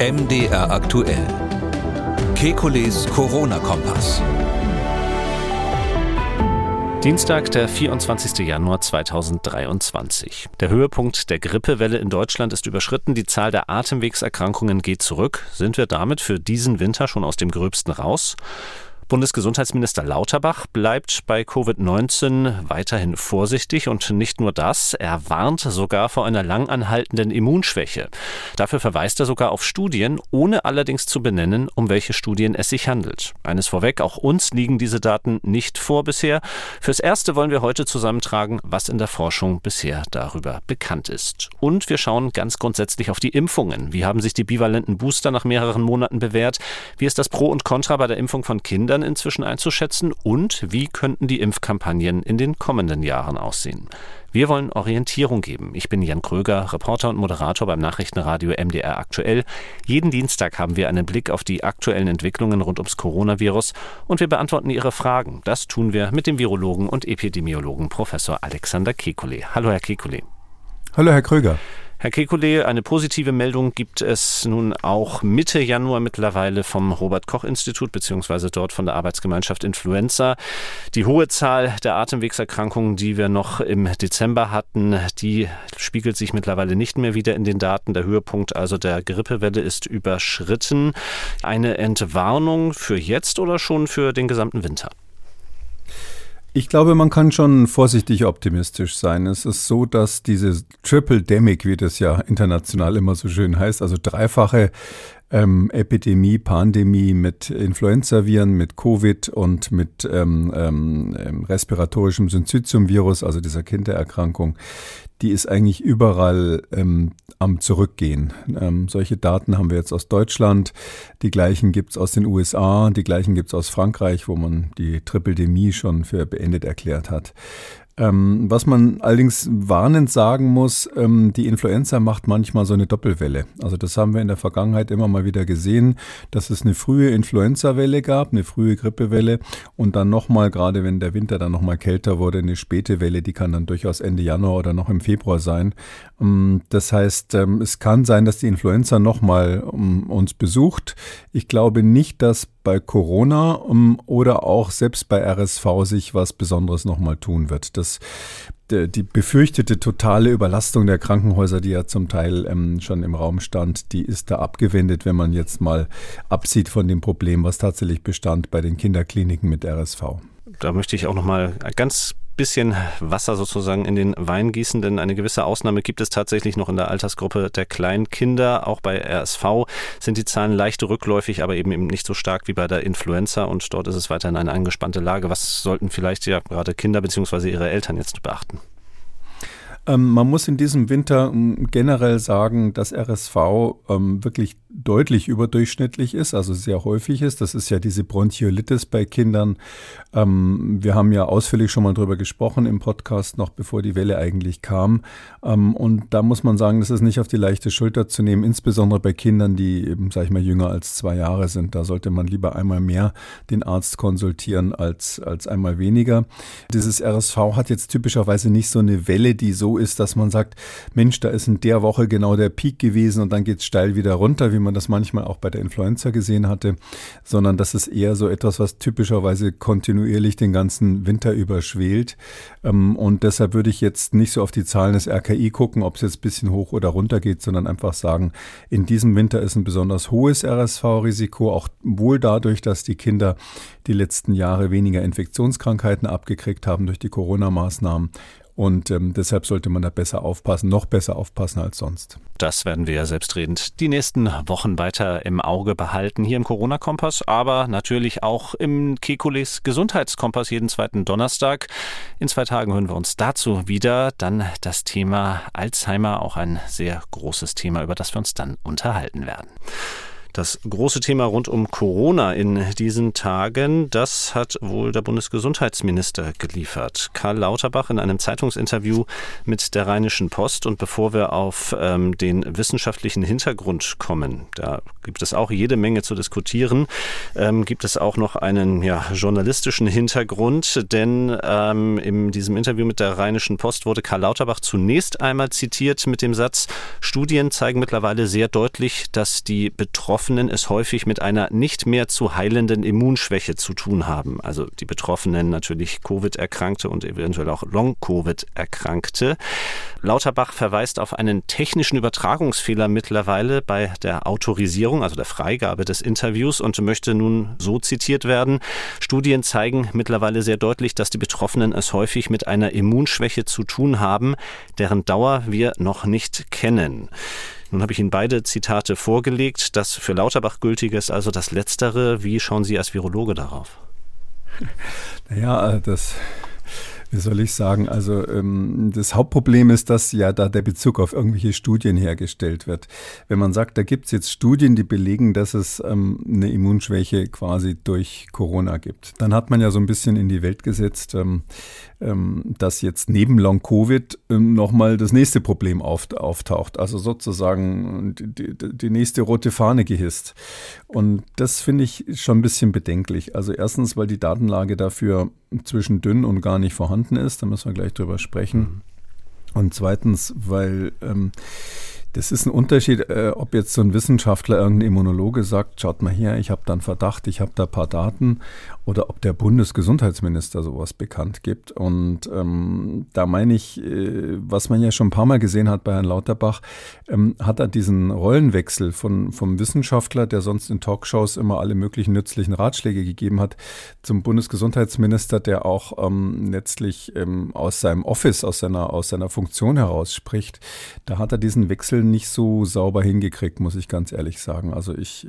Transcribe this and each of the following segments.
MDR aktuell. Kekules Corona-Kompass. Dienstag, der 24. Januar 2023. Der Höhepunkt der Grippewelle in Deutschland ist überschritten. Die Zahl der Atemwegserkrankungen geht zurück. Sind wir damit für diesen Winter schon aus dem Gröbsten raus? Bundesgesundheitsminister Lauterbach bleibt bei Covid-19 weiterhin vorsichtig und nicht nur das, er warnt sogar vor einer langanhaltenden Immunschwäche. Dafür verweist er sogar auf Studien, ohne allerdings zu benennen, um welche Studien es sich handelt. Eines vorweg, auch uns liegen diese Daten nicht vor bisher. Fürs Erste wollen wir heute zusammentragen, was in der Forschung bisher darüber bekannt ist. Und wir schauen ganz grundsätzlich auf die Impfungen. Wie haben sich die bivalenten Booster nach mehreren Monaten bewährt? Wie ist das Pro und Contra bei der Impfung von Kindern? Inzwischen einzuschätzen und wie könnten die Impfkampagnen in den kommenden Jahren aussehen. Wir wollen Orientierung geben. Ich bin Jan Kröger, Reporter und Moderator beim Nachrichtenradio MDR aktuell. Jeden Dienstag haben wir einen Blick auf die aktuellen Entwicklungen rund ums Coronavirus und wir beantworten Ihre Fragen. Das tun wir mit dem Virologen und Epidemiologen Professor Alexander Kekulé. Hallo, Herr Kekulé. Hallo, Herr Kröger. Herr Kekulé, eine positive Meldung gibt es nun auch Mitte Januar mittlerweile vom Robert Koch Institut beziehungsweise dort von der Arbeitsgemeinschaft Influenza. Die hohe Zahl der Atemwegserkrankungen, die wir noch im Dezember hatten, die spiegelt sich mittlerweile nicht mehr wieder in den Daten. Der Höhepunkt also der Grippewelle ist überschritten. Eine Entwarnung für jetzt oder schon für den gesamten Winter? Ich glaube, man kann schon vorsichtig optimistisch sein. Es ist so, dass diese Triple Demic, wie das ja international immer so schön heißt, also dreifache ähm, Epidemie, Pandemie mit Influenzaviren, mit Covid und mit ähm, ähm, ähm respiratorischem Syncytium-Virus, also dieser Kindererkrankung, die ist eigentlich überall ähm, am Zurückgehen. Ähm, solche Daten haben wir jetzt aus Deutschland, die gleichen gibt's aus den USA, die gleichen gibt's aus Frankreich, wo man die Tripeldemie schon für beendet erklärt hat. Ähm, was man allerdings warnend sagen muss, ähm, die Influenza macht manchmal so eine Doppelwelle. Also das haben wir in der Vergangenheit immer mal wieder gesehen, dass es eine frühe Influenza-Welle gab, eine frühe Grippewelle und dann nochmal, gerade wenn der Winter dann nochmal kälter wurde, eine späte Welle, die kann dann durchaus Ende Januar oder noch im Februar sein. Ähm, das heißt, ähm, es kann sein, dass die Influenza nochmal um, uns besucht. Ich glaube nicht, dass bei Corona um, oder auch selbst bei RSV sich was Besonderes nochmal tun wird. Das, die befürchtete totale Überlastung der Krankenhäuser, die ja zum Teil ähm, schon im Raum stand, die ist da abgewendet, wenn man jetzt mal absieht von dem Problem, was tatsächlich bestand bei den Kinderkliniken mit RSV. Da möchte ich auch noch mal ganz bisschen Wasser sozusagen in den Wein gießen, denn eine gewisse Ausnahme gibt es tatsächlich noch in der Altersgruppe der Kleinkinder. Auch bei RSV sind die Zahlen leicht rückläufig, aber eben, nicht so stark wie bei der Influenza und dort ist es weiterhin eine angespannte Lage. Was sollten vielleicht ja gerade Kinder bzw. ihre Eltern jetzt beachten? Ähm, man muss in diesem Winter ähm, generell sagen, dass RSV ähm, wirklich deutlich überdurchschnittlich ist, also sehr häufig ist. Das ist ja diese Bronchiolitis bei Kindern. Ähm, wir haben ja ausführlich schon mal drüber gesprochen im Podcast, noch bevor die Welle eigentlich kam. Ähm, und da muss man sagen, das ist nicht auf die leichte Schulter zu nehmen, insbesondere bei Kindern, die eben, sag ich mal, jünger als zwei Jahre sind. Da sollte man lieber einmal mehr den Arzt konsultieren als, als einmal weniger. Dieses RSV hat jetzt typischerweise nicht so eine Welle, die so ist, dass man sagt, Mensch, da ist in der Woche genau der Peak gewesen und dann geht es steil wieder runter, wie man das manchmal auch bei der Influenza gesehen hatte, sondern das ist eher so etwas, was typischerweise kontinuierlich den ganzen Winter überschwelt. Ähm, und deshalb würde ich jetzt nicht so auf die Zahlen des RKI gucken, ob es jetzt ein bisschen hoch oder runter geht, sondern einfach sagen, in diesem Winter ist ein besonders hohes RSV-Risiko, auch wohl dadurch, dass die Kinder die letzten Jahre weniger Infektionskrankheiten abgekriegt haben durch die Corona-Maßnahmen und ähm, deshalb sollte man da besser aufpassen, noch besser aufpassen als sonst. Das werden wir ja selbstredend die nächsten Wochen weiter im Auge behalten, hier im Corona-Kompass, aber natürlich auch im Kekules Gesundheitskompass jeden zweiten Donnerstag. In zwei Tagen hören wir uns dazu wieder. Dann das Thema Alzheimer, auch ein sehr großes Thema, über das wir uns dann unterhalten werden. Das große Thema rund um Corona in diesen Tagen, das hat wohl der Bundesgesundheitsminister geliefert. Karl Lauterbach in einem Zeitungsinterview mit der Rheinischen Post. Und bevor wir auf ähm, den wissenschaftlichen Hintergrund kommen, da gibt es auch jede Menge zu diskutieren, ähm, gibt es auch noch einen ja, journalistischen Hintergrund, denn ähm, in diesem Interview mit der Rheinischen Post wurde Karl Lauterbach zunächst einmal zitiert mit dem Satz, Studien zeigen mittlerweile sehr deutlich, dass die Betroffenen Betroffenen es häufig mit einer nicht mehr zu heilenden Immunschwäche zu tun haben. Also die Betroffenen natürlich Covid-Erkrankte und eventuell auch Long-Covid-Erkrankte. Lauterbach verweist auf einen technischen Übertragungsfehler mittlerweile bei der Autorisierung, also der Freigabe des Interviews und möchte nun so zitiert werden. Studien zeigen mittlerweile sehr deutlich, dass die Betroffenen es häufig mit einer Immunschwäche zu tun haben, deren Dauer wir noch nicht kennen. Nun habe ich Ihnen beide Zitate vorgelegt. Das für Lauterbach gültige ist also das Letztere. Wie schauen Sie als Virologe darauf? Naja, das wie soll ich sagen, also ähm, das Hauptproblem ist, dass ja da der Bezug auf irgendwelche Studien hergestellt wird. Wenn man sagt, da gibt es jetzt Studien, die belegen, dass es ähm, eine Immunschwäche quasi durch Corona gibt, dann hat man ja so ein bisschen in die Welt gesetzt, ähm, dass jetzt neben Long-Covid ähm, nochmal das nächste Problem auf, auftaucht. Also sozusagen die, die, nächste rote Fahne gehisst. Und das finde ich schon ein bisschen bedenklich. Also erstens, weil die Datenlage dafür zwischen dünn und gar nicht vorhanden ist. Da müssen wir gleich drüber sprechen. Mhm. Und zweitens, weil ähm, das ist ein Unterschied, äh, ob jetzt so ein Wissenschaftler, irgendein Immunologe sagt, schaut mal her, ich habe da einen Verdacht, ich habe da ein paar Daten, oder ob der Bundesgesundheitsminister sowas bekannt gibt. Und ähm, da meine ich, äh, was man ja schon ein paar Mal gesehen hat bei Herrn Lauterbach, ähm, hat er diesen Rollenwechsel von, vom Wissenschaftler, der sonst in Talkshows immer alle möglichen nützlichen Ratschläge gegeben hat, zum Bundesgesundheitsminister, der auch ähm, letztlich ähm, aus seinem Office, aus seiner, aus seiner Funktion heraus spricht. Da hat er diesen Wechsel nicht so sauber hingekriegt, muss ich ganz ehrlich sagen. Also ich,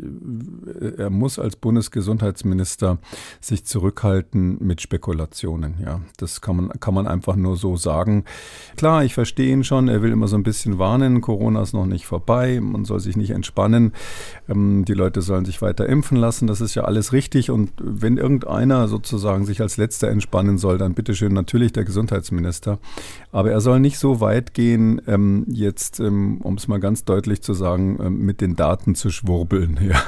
äh, er muss als Bundesgesundheitsminister sich zurückhalten mit Spekulationen. Ja, das kann man, kann man einfach nur so sagen. Klar, ich verstehe ihn schon. Er will immer so ein bisschen warnen. Corona ist noch nicht vorbei. Man soll sich nicht entspannen. Ähm, die Leute sollen sich weiter impfen lassen. Das ist ja alles richtig. Und wenn irgendeiner sozusagen sich als Letzter entspannen soll, dann bitteschön natürlich der Gesundheitsminister. Aber er soll nicht so weit gehen, ähm, jetzt, ähm, um es mal ganz deutlich zu sagen, ähm, mit den Daten zu schwurbeln. Ja.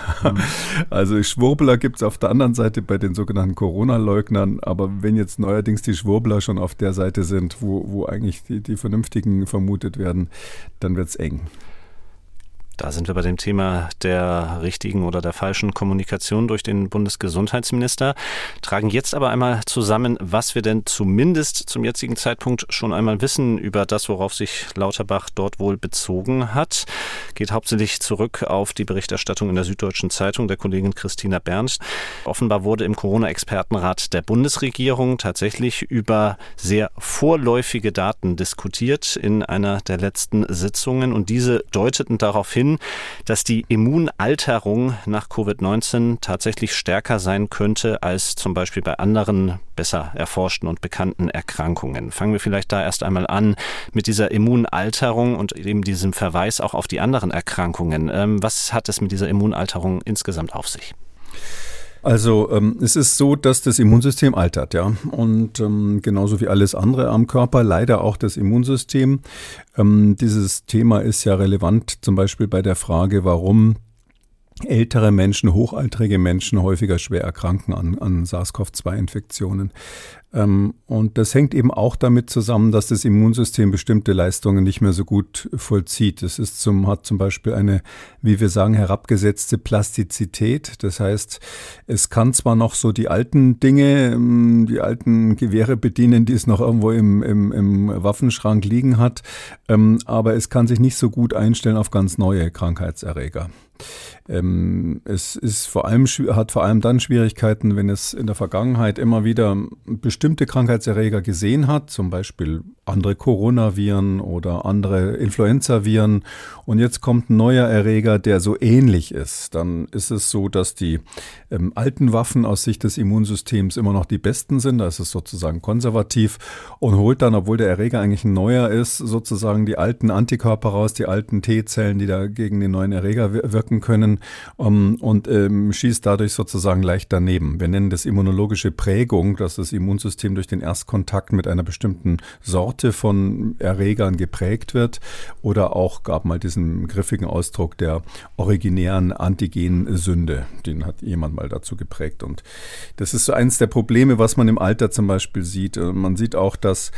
Also Schwurbler gibt es auf der anderen Seite bei den sogenannten Corona-Leugnern. Aber wenn jetzt neuerdings die Schwurbler schon auf der Seite sind, wo, wo eigentlich die, die Vernünftigen vermutet werden, dann wird es eng. Da sind wir bei dem Thema der richtigen oder der falschen Kommunikation durch den Bundesgesundheitsminister, tragen jetzt aber einmal zusammen, was wir denn zumindest zum jetzigen Zeitpunkt schon einmal wissen über das, worauf sich Lauterbach dort wohl bezogen hat. Geht hauptsächlich zurück auf die Berichterstattung in der Süddeutschen Zeitung der Kollegin Christina Bernst. Offenbar wurde im Corona-Expertenrat der Bundesregierung tatsächlich über sehr vorläufige Daten diskutiert in einer der letzten Sitzungen und diese deuteten darauf hin, hin, dass die Immunalterung nach Covid-19 tatsächlich stärker sein könnte als zum Beispiel bei anderen besser erforschten und bekannten Erkrankungen. Fangen wir vielleicht da erst einmal an mit dieser Immunalterung und eben diesem Verweis auch auf die anderen Erkrankungen. Ähm, was hat es mit dieser Immunalterung insgesamt auf sich? Also ähm, es ist so, dass das Immunsystem altert, ja. Und ähm, genauso wie alles andere am Körper, leider auch das Immunsystem. Ähm, dieses Thema ist ja relevant zum Beispiel bei der Frage, warum ältere Menschen, hochaltrige Menschen häufiger schwer erkranken an, an SARS-CoV-2-Infektionen. Ähm, und das hängt eben auch damit zusammen, dass das Immunsystem bestimmte Leistungen nicht mehr so gut vollzieht. Es ist zum, hat zum Beispiel eine, wie wir sagen, herabgesetzte Plastizität. Das heißt, es kann zwar noch so die alten Dinge, ähm, die alten Gewehre bedienen, die es noch irgendwo im, im, im Waffenschrank liegen hat, ähm, aber es kann sich nicht so gut einstellen auf ganz neue Krankheitserreger. Ähm, es ist vor allem, hat vor allem dann Schwierigkeiten, wenn es in der Vergangenheit immer wieder bestimmte Krankheitserreger gesehen hat, zum Beispiel andere Coronaviren oder andere Influenzaviren. Und jetzt kommt ein neuer Erreger, der so ähnlich ist. Dann ist es so, dass die ähm, alten Waffen aus Sicht des Immunsystems immer noch die besten sind. Da ist es sozusagen konservativ und holt dann, obwohl der Erreger eigentlich ein neuer ist, sozusagen die alten Antikörper raus, die alten T-Zellen, die da gegen den neuen Erreger wirken können Um, und ähm, schießt dadurch sozusagen leicht daneben. Wir nennen das immunologische Prägung, dass das Immunsystem durch den Erstkontakt mit einer bestimmten Sorte von Erregern geprägt wird. Oder auch gab mal diesen griffigen Ausdruck der originären Antigensünde. Den hat jemand mal dazu geprägt. Und das ist so eines der Probleme, was man im Alter zum Beispiel sieht. Man sieht auch, dass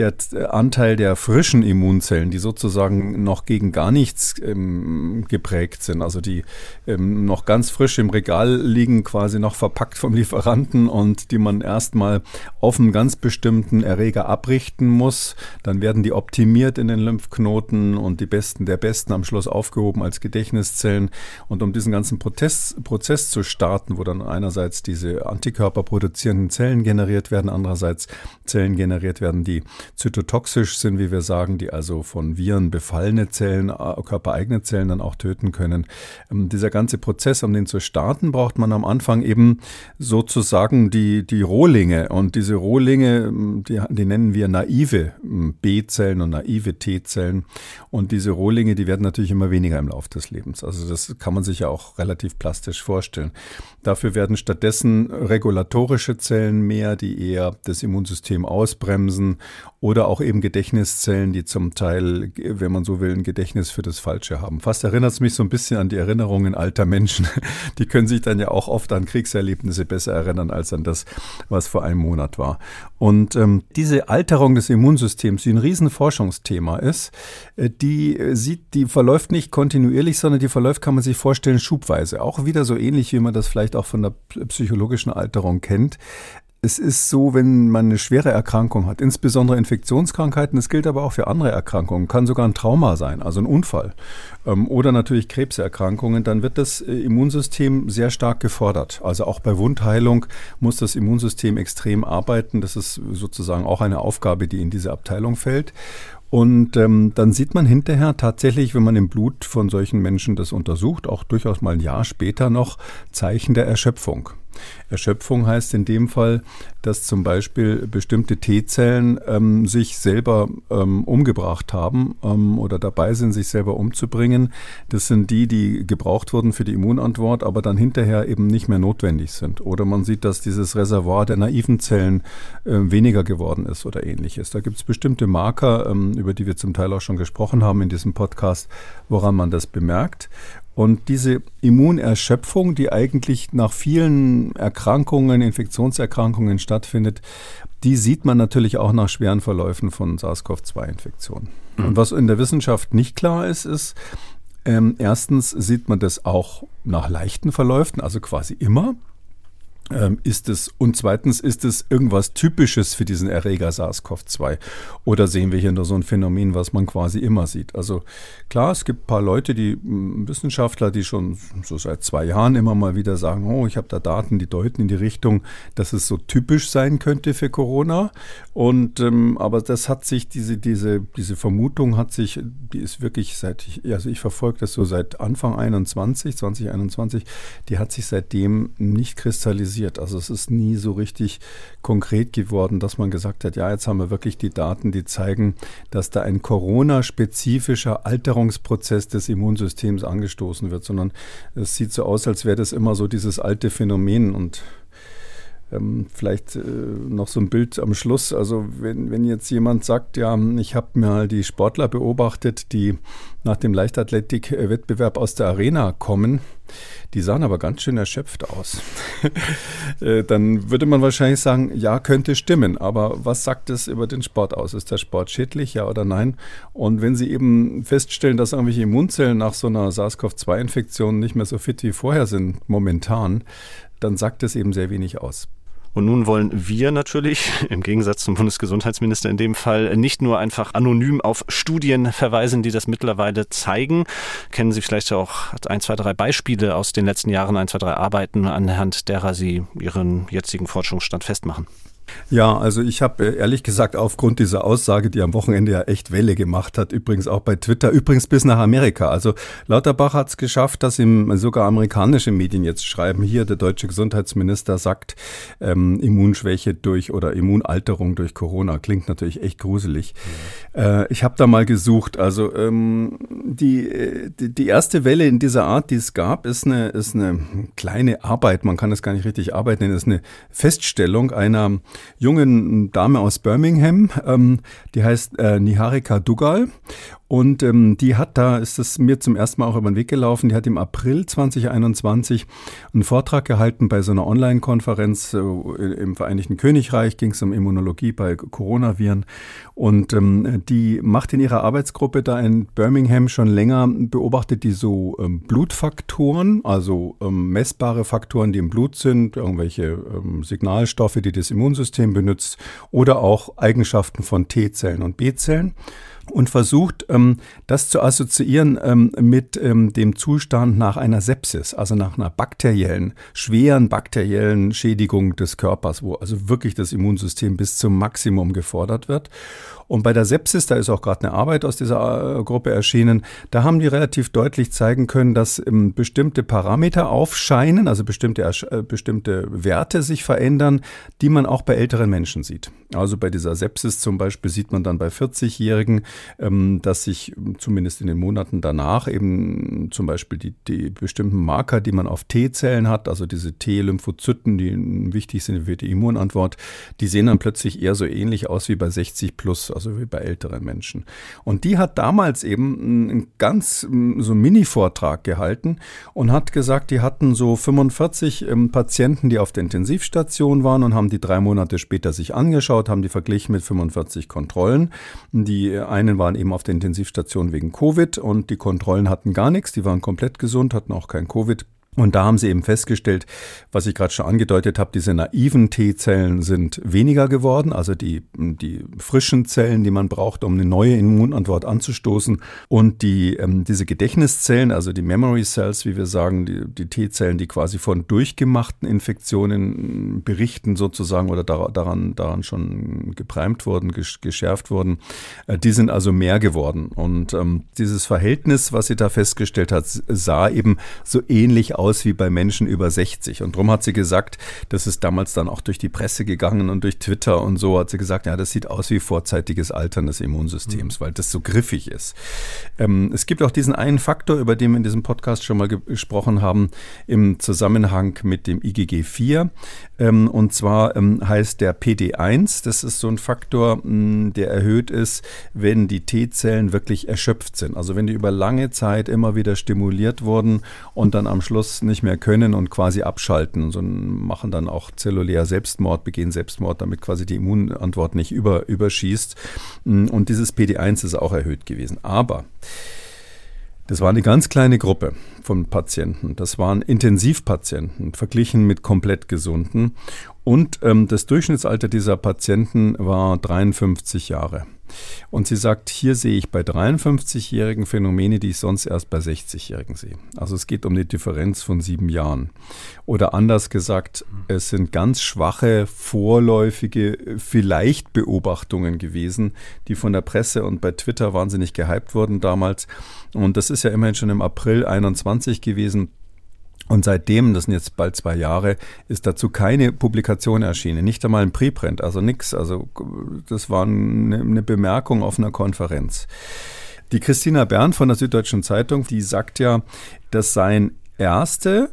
der Anteil der frischen Immunzellen, die sozusagen noch gegen gar nichts ähm, geprägt sind, also die ähm, noch ganz frisch im Regal liegen, quasi noch verpackt vom Lieferanten und die man erstmal auf einen ganz bestimmten Erreger abrichten muss. Dann werden die optimiert in den Lymphknoten und die besten der besten am Schluss aufgehoben als Gedächtniszellen. Und um diesen ganzen Prozess, Prozess zu starten, wo dann einerseits diese Antikörper produzierenden Zellen generiert werden, andererseits Zellen generiert werden, die zytotoxisch sind, wie wir sagen, die also von Viren befallene Zellen, äh, körpereigene Zellen dann auch töten können. Ähm, dieser ganze Prozess, um den zu starten, braucht man am Anfang eben sozusagen die, die Rohlinge. Und diese Rohlinge, ähm, die, die nennen wir naive ähm, B-Zellen und naive T-Zellen. Und diese Rohlinge, die werden natürlich immer weniger im Laufe des Lebens. Also das kann man sich ja auch relativ plastisch vorstellen. Dafür werden stattdessen regulatorische Zellen mehr, die eher das Immunsystem ausbremsen oder auch eben Gedächtniszellen, die zum Teil, wenn man so will, ein Gedächtnis für das Falsche haben. Fast erinnert es mich so ein bisschen an die Erinnerungen alter Menschen. Die können sich dann ja auch oft an Kriegserlebnisse besser erinnern als an das, was vor einem Monat war. Und ähm, diese Alterung des Immunsystems, die ein Riesenforschungsthema ist, äh, die äh, sieht, die verläuft nicht kontinuierlich, sondern die verläuft, kann man sich vorstellen, schubweise. Auch wieder so ähnlich, wie man das vielleicht auch von der psychologischen Alterung kennt es ist so, wenn man eine schwere Erkrankung hat, insbesondere Infektionskrankheiten, das gilt aber auch für andere Erkrankungen, kann sogar ein Trauma sein, also ein Unfall ähm, oder natürlich Krebserkrankungen, dann wird das äh, Immunsystem sehr stark gefordert. Also auch bei Wundheilung muss das Immunsystem extrem arbeiten. Das ist sozusagen auch eine Aufgabe, die in diese Abteilung fällt. Und ähm, dann sieht man hinterher tatsächlich, wenn man im Blut von solchen Menschen das untersucht, auch durchaus mal ein Jahr später noch Zeichen der Erschöpfung. Erschöpfung heißt in dem Fall, dass zum Beispiel bestimmte T-Zellen ähm, sich selber ähm, umgebracht haben ähm, oder dabei sind, sich selber umzubringen. Das sind die, die gebraucht wurden für die Immunantwort, aber dann hinterher eben nicht mehr notwendig sind. Oder man sieht, dass dieses Reservoir der naiven Zellen äh, weniger geworden ist oder ähnliches. Da gibt es bestimmte Marker, ähm, über die wir zum Teil auch schon gesprochen haben in diesem Podcast, woran man das bemerkt. Und diese Immunerschöpfung, die eigentlich nach vielen Erkrankungen, Infektionserkrankungen stattfindet, die sieht man natürlich auch nach schweren Verläufen von SARS-CoV-2-Infektionen. Mhm. Und was in der Wissenschaft nicht klar ist, ist, ähm, erstens sieht man das auch nach leichten Verläufen, also quasi immer. Ähm, ist es und zweitens ist es irgendwas Typisches für diesen Erreger SARS-CoV-2 oder sehen wir hier nur so ein Phänomen, was man quasi immer sieht? Also klar, es gibt ein paar Leute, die Wissenschaftler, die schon so seit zwei Jahren immer mal wieder sagen, oh, ich habe da Daten, die deuten in die Richtung, dass es so typisch sein könnte für Corona. Und ähm, aber das hat sich diese diese diese Vermutung hat sich, die ist wirklich seit ich, also ich verfolge das so seit Anfang 21, 2021, die hat sich seitdem nicht kristallisiert passiert. Also es ist nie so richtig konkret geworden, dass man gesagt hat, ja, jetzt haben wir wirklich die Daten, die zeigen, dass da ein Corona-spezifischer Alterungsprozess des Immunsystems angestoßen wird, sondern es sieht so aus, als wäre das immer so dieses alte Phänomen und ähm, vielleicht äh, noch so ein Bild am Schluss. Also wenn, wenn jetzt jemand sagt, ja, ich habe mal die Sportler beobachtet, die nach dem Leichtathletik-Wettbewerb aus der Arena kommen, die sahen aber ganz schön erschöpft aus. Äh, dann würde man wahrscheinlich sagen, ja, könnte stimmen. Aber was sagt es über den Sport aus? Ist der Sport schädlich, ja oder nein? Und wenn Sie eben feststellen, dass irgendwelche Immunzellen nach so einer SARS-CoV-2-Infektion nicht mehr so fit wie vorher sind, momentan, dann sagt es eben sehr wenig aus. Und nun wollen wir natürlich, im Gegensatz zum Bundesgesundheitsminister in dem Fall, nicht nur einfach anonym auf Studien verweisen, die das mittlerweile zeigen. Kennen Sie vielleicht auch ein, zwei, drei Beispiele aus den letzten Jahren, ein, zwei, drei Arbeiten, anhand derer Sie Ihren jetzigen Forschungsstand festmachen? Ja, also ich habe äh, ehrlich gesagt aufgrund dieser Aussage, die am Wochenende ja echt Welle gemacht hat, übrigens auch bei Twitter, übrigens bis nach Amerika. Also Lauterbach hat es geschafft, dass ihm sogar amerikanische Medien jetzt schreiben, hier der deutsche Gesundheitsminister sagt, ähm, Immunschwäche durch oder Immunalterung durch Corona. Klingt natürlich echt gruselig. Ja. Äh, ich habe da mal gesucht, also ähm, die, die, die erste Welle in dieser Art, die es gab, ist eine, ist eine kleine Arbeit. Man kann es gar nicht richtig Arbeit nennen. Es ist eine Feststellung einer jungen Dame aus Birmingham. Ähm, die heißt äh, Niharika Dugal. Und ähm, die hat, da ist es mir zum ersten Mal auch über den Weg gelaufen, die hat im April 2021 einen Vortrag gehalten bei so einer Online-Konferenz äh, im Vereinigten Königreich, ging es um Immunologie bei Coronaviren. Und ähm, die macht in ihrer Arbeitsgruppe da in Birmingham schon länger, beobachtet die so ähm, Blutfaktoren, also ähm, messbare Faktoren, die im Blut sind, irgendwelche ähm, Signalstoffe, die das Immunsystem benutzt oder auch Eigenschaften von T-Zellen und B-Zellen und versucht, ähm, das zu assoziieren ähm, mit ähm, dem Zustand nach einer Sepsis, also nach einer bakteriellen, schweren bakteriellen Schädigung des Körpers, wo also wirklich das Immunsystem bis zum Maximum gefordert wird. Und bei der Sepsis, da ist auch gerade eine Arbeit aus dieser äh, Gruppe erschienen, da haben die relativ deutlich zeigen können, dass ähm, bestimmte Parameter aufscheinen, also bestimmte, äh, bestimmte Werte sich verändern, die man auch bei älteren Menschen sieht. Also bei dieser Sepsis zum Beispiel sieht man dann bei 40-Jährigen, ähm, dass sich zumindest in den Monaten danach eben zum Beispiel die, die bestimmten Marker, die man auf T-Zellen hat, also diese T-Lymphozyten, die wichtig sind für die Immunantwort, die sehen dann plötzlich eher so ähnlich aus wie bei 60 plus also wie bei älteren Menschen. Und die hat damals eben einen ganz so Mini-Vortrag gehalten und hat gesagt, die hatten so 45 ähm, Patienten, die auf der Intensivstation waren und haben die drei Monate später sich angeschaut, haben die verglichen mit 45 Kontrollen. Die einen waren eben auf der Intensivstation wegen Covid und die Kontrollen hatten gar nichts, die waren komplett gesund, hatten auch kein Covid. Und da haben sie eben festgestellt, was ich gerade schon angedeutet habe, diese naiven T-Zellen sind weniger geworden, also die, die frischen Zellen, die man braucht, um eine neue Immunantwort anzustoßen. Und die, ähm, diese Gedächtniszellen, also die Memory Cells, wie wir sagen, die, die T-Zellen, die quasi von durchgemachten Infektionen berichten sozusagen oder daran, daran schon geprimt wurden, geschärft wurden, äh, die sind also mehr geworden. Und ähm, dieses Verhältnis, was sie da festgestellt hat, sah eben so ähnlich aus wie bei Menschen über 60. Und darum hat sie gesagt, das ist damals dann auch durch die Presse gegangen und durch Twitter und so hat sie gesagt, ja, das sieht aus wie vorzeitiges Altern des Immunsystems, mhm. weil das so griffig ist. Ähm, es gibt auch diesen einen Faktor, über den wir in diesem Podcast schon mal gesprochen haben, im Zusammenhang mit dem IgG4. Ähm, und zwar ähm, heißt der PD1, das ist so ein Faktor, mh, mm, der erhöht ist, wenn die T-Zellen wirklich erschöpft sind. Also wenn die über lange Zeit immer wieder stimuliert wurden und dann am Schluss das nicht mehr können und quasi abschalten und so machen dann auch zellulär Selbstmord, begehen Selbstmord, damit quasi die Immunantwort nicht über, überschießt. Und dieses PD1 ist auch erhöht gewesen. Aber das war eine ganz kleine Gruppe von Patienten. Das waren Intensivpatienten, verglichen mit komplett gesunden. Und ähm, das Durchschnittsalter dieser Patienten war 53 Jahre. Und sie sagt, hier sehe ich bei 53-jährigen Phänomene, die ich sonst erst bei 60-jährigen sehe. Also es geht um die Differenz von sieben Jahren. Oder anders gesagt, es sind ganz schwache, vorläufige, vielleicht Beobachtungen gewesen, die von der Presse und bei Twitter wahnsinnig gehypt wurden damals. Und das ist ja immerhin schon im April 21 gewesen. Und seitdem, das sind jetzt bald zwei Jahre, ist dazu keine Publikation erschienen, nicht einmal ein Preprint, also nichts. Also das war eine, eine Bemerkung auf einer Konferenz. Die Christina Bern von der Süddeutschen Zeitung, die sagt ja, das seien erste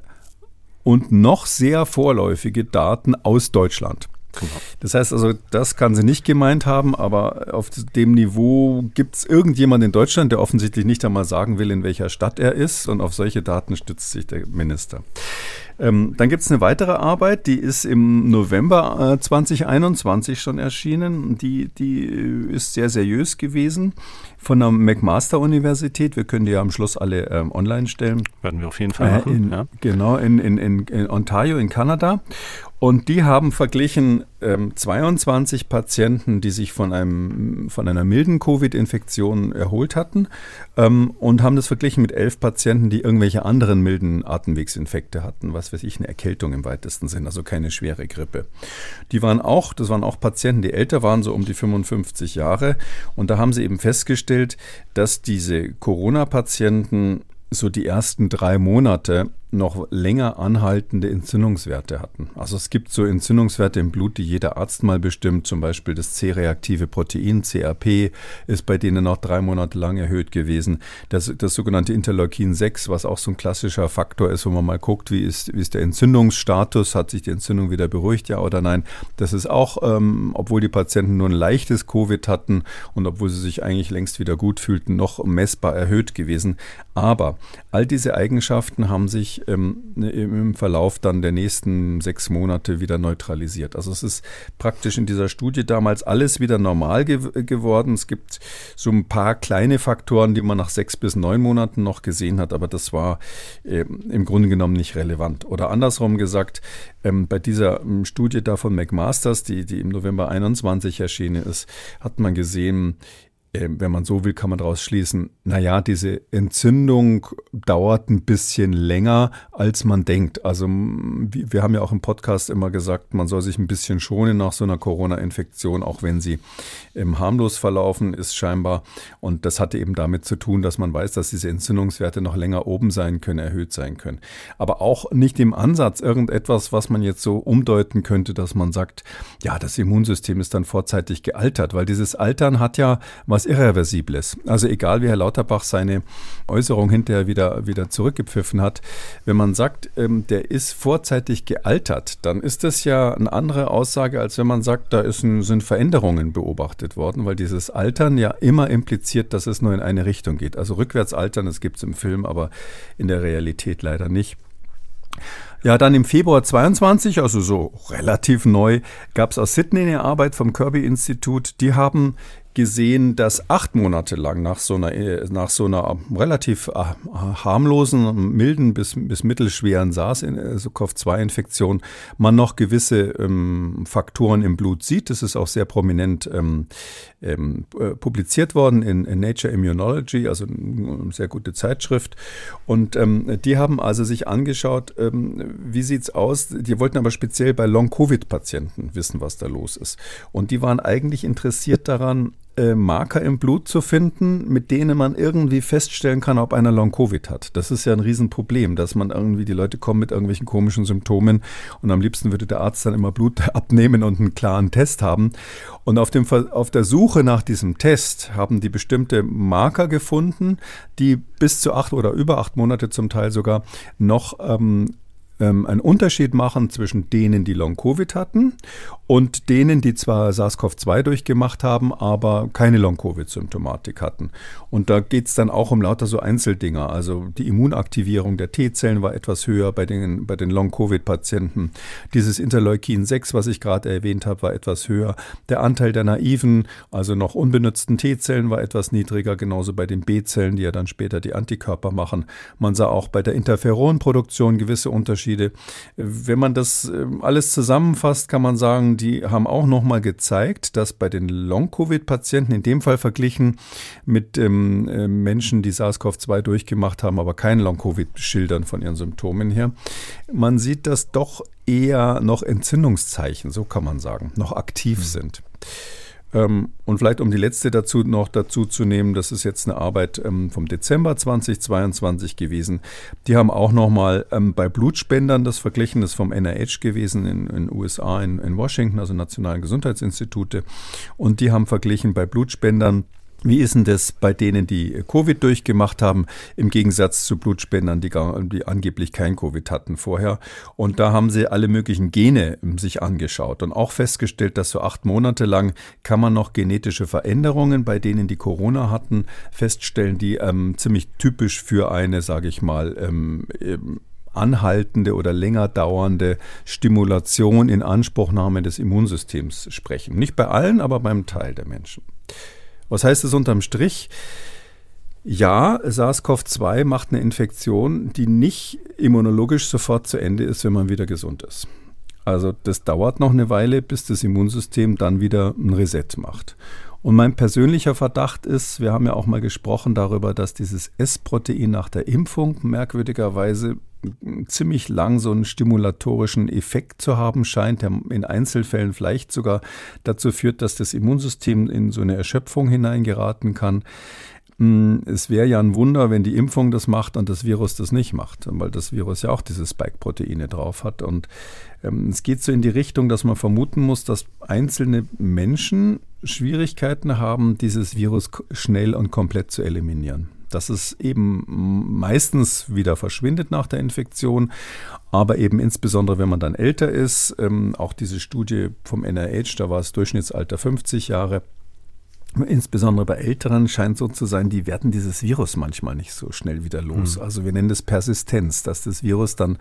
und noch sehr vorläufige Daten aus Deutschland. Genau. Das heißt also, das kann sie nicht gemeint haben, aber auf dem Niveau gibt es irgendjemand in Deutschland, der offensichtlich nicht einmal sagen will, in welcher Stadt er ist und auf solche Daten stützt sich der Minister. Ähm, dann gibt es eine weitere Arbeit, die ist im November äh, 2021 schon erschienen. Die, die äh, ist sehr seriös gewesen von der McMaster-Universität. Wir können die ja am Schluss alle ähm, online stellen. Werden wir auf jeden Fall machen. Äh, in, ja. Genau, in, in, in Ontario in Kanada. Und die haben verglichen ähm, 22 Patienten, die sich von, einem, von einer milden Covid-Infektion erholt hatten ähm, und haben das verglichen mit elf Patienten, die irgendwelche anderen milden Atemwegsinfekte hatten, was weiß ich, eine Erkältung im weitesten Sinn, also keine schwere Grippe. Die waren auch, das waren auch Patienten, die älter waren, so um die 55 Jahre. Und da haben sie eben festgestellt, dass diese Corona-Patienten so die ersten drei Monate noch länger anhaltende Entzündungswerte hatten. Also es gibt so Entzündungswerte im Blut, die jeder Arzt mal bestimmt. Zum Beispiel das C-reaktive Protein, CRP, ist bei denen noch drei Monate lang erhöht gewesen. Das, das sogenannte Interleukin 6, was auch so ein klassischer Faktor ist, wo man mal guckt, wie ist, wie ist der Entzündungsstatus, hat sich die Entzündung wieder beruhigt, ja oder nein. Das ist auch, ähm, obwohl die Patienten nur ein leichtes Covid hatten und obwohl sie sich eigentlich längst wieder gut fühlten, noch messbar erhöht gewesen. Aber all diese Eigenschaften haben sich ähm, im Verlauf dann der nächsten sechs Monate wieder neutralisiert. Also es ist praktisch in dieser Studie damals alles wieder normal ge geworden. Es gibt so ein paar kleine Faktoren, die man nach sechs bis neun Monaten noch gesehen hat, aber das war äh, im Grunde genommen nicht relevant. Oder andersrum gesagt, ähm, bei dieser ähm, Studie da von McMasters, die, die im November 21 erschienen ist, hat man gesehen, ähm, wenn man so will, kann man daraus schließen, naja, diese Entzündung dauert ein bisschen länger, als man denkt. Also wir haben ja auch im Podcast immer gesagt, man soll sich ein bisschen schonen nach so einer Corona-Infektion, auch wenn sie ähm, harmlos verlaufen ist scheinbar. Und das hatte eben damit zu tun, dass man weiß, dass diese Entzündungswerte noch länger oben sein können, erhöht sein können. Aber auch nicht im Ansatz irgendetwas, was man jetzt so umdeuten könnte, dass man sagt, ja, das Immunsystem ist dann vorzeitig gealtert, weil dieses Altern hat ja was Irreversibles. Also egal, wie Herr Lauterbach seine Äußerung hinterher wieder, wieder zurückgepfiffen hat, wenn man sagt, ähm, der ist vorzeitig gealtert, dann ist das ja eine andere Aussage, als wenn man sagt, da ist sind Veränderungen beobachtet worden, weil dieses Altern ja immer impliziert, dass es nur in eine Richtung geht. Also rückwärts altern, das gibt es im Film, aber in der Realität leider nicht. Ja, dann im Februar 22, also so relativ neu, gab es aus Sydney eine Arbeit vom Kirby-Institut. Die haben gesehen, dass acht Monate lang nach so einer, nach so einer relativ äh, harmlosen, milden bis, bis mittelschweren SARS-CoV-2-Infektion man noch gewisse ähm, Faktoren im Blut sieht. Das ist auch sehr prominent ähm, ähm, äh, publiziert worden in, in, Nature Immunology, also eine sehr gute Zeitschrift. Und ähm, die haben also sich angeschaut, ähm, wie sieht's aus. Die wollten aber speziell bei Long-Covid-Patienten wissen, was da los ist. Und die waren eigentlich interessiert daran, äh, Marker im Blut zu finden, mit denen man irgendwie feststellen kann, ob einer Long-Covid hat. Das ist ja ein Riesenproblem, dass man irgendwie, die Leute kommen mit irgendwelchen komischen Symptomen und am liebsten würde der Arzt dann immer Blut abnehmen und einen klaren Test haben. Und auf, dem, auf der Suche nach diesem Test haben die bestimmte Marker gefunden, die bis zu acht oder über acht Monate zum Teil sogar noch ähm, ähm, einen Unterschied machen zwischen denen, die Long-Covid hatten und denen, die zwar SARS-CoV-2 durchgemacht haben, aber keine Long-Covid-Symptomatik hatten. Und da geht es dann auch um lauter so Einzeldinger. Also die Immunaktivierung der T-Zellen war etwas höher bei den, bei den Long-Covid-Patienten. Dieses Interleukin 6, was ich gerade erwähnt habe, war etwas höher. Der Anteil der naiven, also noch unbenutzten T-Zellen war etwas niedriger, genauso bei den B-Zellen, die ja dann später die Antikörper machen. Man sah auch bei der Interferonproduktion gewisse Unterschiede Unterschiede. Wenn man das ähm, alles zusammenfasst, kann man sagen, die haben auch nochmal gezeigt, dass bei den Long-Covid-Patienten, in dem Fall verglichen mit ähm, äh, Menschen, die SARS-CoV-2 durchgemacht haben, aber kein Long-Covid schildern von ihren Symptomen her, man sieht, dass doch eher noch Entzündungszeichen, so kann man sagen, noch aktiv mhm. sind. Ähm, und vielleicht um die letzte dazu noch dazu zu nehmen, das ist jetzt eine Arbeit ähm, vom Dezember 2022 gewesen. Die haben auch nochmal ähm, bei Blutspendern das verglichen, das ist vom NIH gewesen in den USA, in, in Washington, also Nationalen Gesundheitsinstitute. Und die haben verglichen bei Blutspendern wie ist denn das bei denen, die Covid durchgemacht haben, im Gegensatz zu Blutspendern, die, gar, die angeblich kein Covid hatten vorher? Und da haben sie alle möglichen Gene ähm, sich angeschaut und auch festgestellt, dass so acht Monate lang kann man noch genetische Veränderungen bei denen, die Corona hatten, feststellen, die ähm, ziemlich typisch für eine, sage ich mal, ähm, ähm, anhaltende oder länger dauernde Stimulation in Anspruchnahme des Immunsystems sprechen. Nicht bei allen, aber beim Teil der Menschen. Was heißt es unterm Strich? Ja, SARS-CoV-2 macht eine Infektion, die nicht immunologisch sofort zu Ende ist, wenn man wieder gesund ist. Also das dauert noch eine Weile, bis das Immunsystem dann wieder ein Reset macht. Und mein persönlicher Verdacht ist, wir haben ja auch mal gesprochen darüber, dass dieses S-Protein nach der Impfung merkwürdigerweise ziemlich lang so einen stimulatorischen Effekt zu haben scheint, der in Einzelfällen vielleicht sogar dazu führt, dass das Immunsystem in so eine Erschöpfung hineingeraten kann. hm, es wäre ja ein Wunder, wenn die Impfung das macht und das Virus das nicht macht, weil das Virus ja auch diese Spike-Proteine drauf hat. Und ähm, es geht so in die Richtung, dass man vermuten muss, dass einzelne Menschen Schwierigkeiten haben, dieses Virus schnell und komplett zu eliminieren. Dass es eben meistens wieder verschwindet nach der Infektion, aber eben insbesondere, wenn man dann älter ist, ähm, auch diese Studie vom NIH, da war es Durchschnittsalter 50 Jahre, Insbesondere bei Älteren scheint so zu sein, die werden dieses Virus manchmal nicht so schnell wieder los. Mhm. Also wir nennen das Persistenz, dass das Virus dann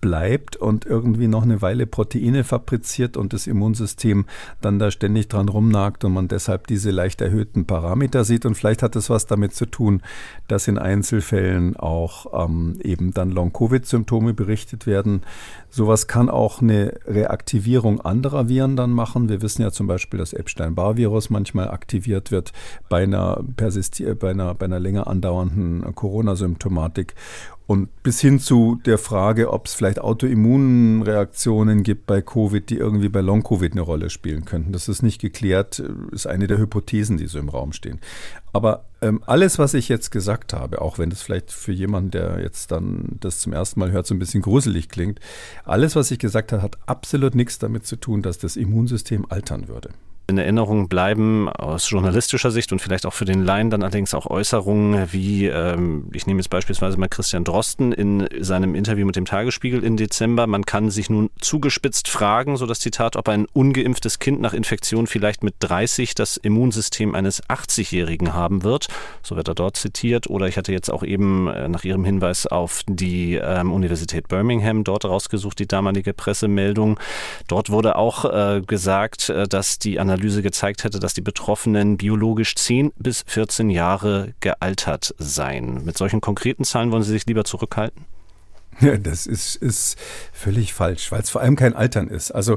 bleibt und irgendwie noch eine Weile Proteine fabriziert und das Immunsystem dann da ständig dran rumnagt und man deshalb diese leicht erhöhten Parameter sieht. Und vielleicht hat es was damit zu tun, dass in Einzelfällen auch ähm, eben dann Long-Covid-Symptome berichtet werden. Sowas kann auch eine Reaktivierung anderer Viren dann machen. Wir wissen ja zum Beispiel, dass Epstein-Barr-Virus manchmal aktiviert wird bei einer, bei einer, bei einer länger andauernden Corona-Symptomatik. Und bis hin zu der Frage, ob es vielleicht Autoimmunreaktionen gibt bei Covid, die irgendwie bei Long-Covid eine Rolle spielen könnten. Das ist nicht geklärt, ist eine der Hypothesen, die so im Raum stehen. Aber ähm, alles, was ich jetzt gesagt habe, auch wenn das vielleicht für jemanden, der jetzt dann das zum ersten Mal hört, so ein bisschen gruselig klingt, alles, was ich gesagt habe, hat absolut nichts damit zu tun, dass das Immunsystem altern würde in Erinnerung bleiben aus journalistischer Sicht und vielleicht auch für den Laien dann allerdings auch Äußerungen wie, ähm, ich nehme jetzt beispielsweise mal Christian Drosten in seinem Interview mit dem Tagesspiegel im Dezember, man kann sich nun zugespitzt fragen, so das Zitat, ob ein ungeimpftes Kind nach Infektion vielleicht mit 30 das Immunsystem eines 80-Jährigen haben wird. So wird er dort zitiert. Oder ich hatte jetzt auch eben äh, nach Ihrem Hinweis auf die ähm, Universität Birmingham dort rausgesucht, die damalige Pressemeldung. Dort wurde auch äh, gesagt, äh, dass die Analyse Analyse gezeigt hätte, dass die Betroffenen biologisch 10 bis 14 Jahre gealtert seien. Mit solchen konkreten Zahlen wollen Sie sich lieber zurückhalten? Ja, das ist, ist völlig falsch, weil es vor allem kein Altern ist. Also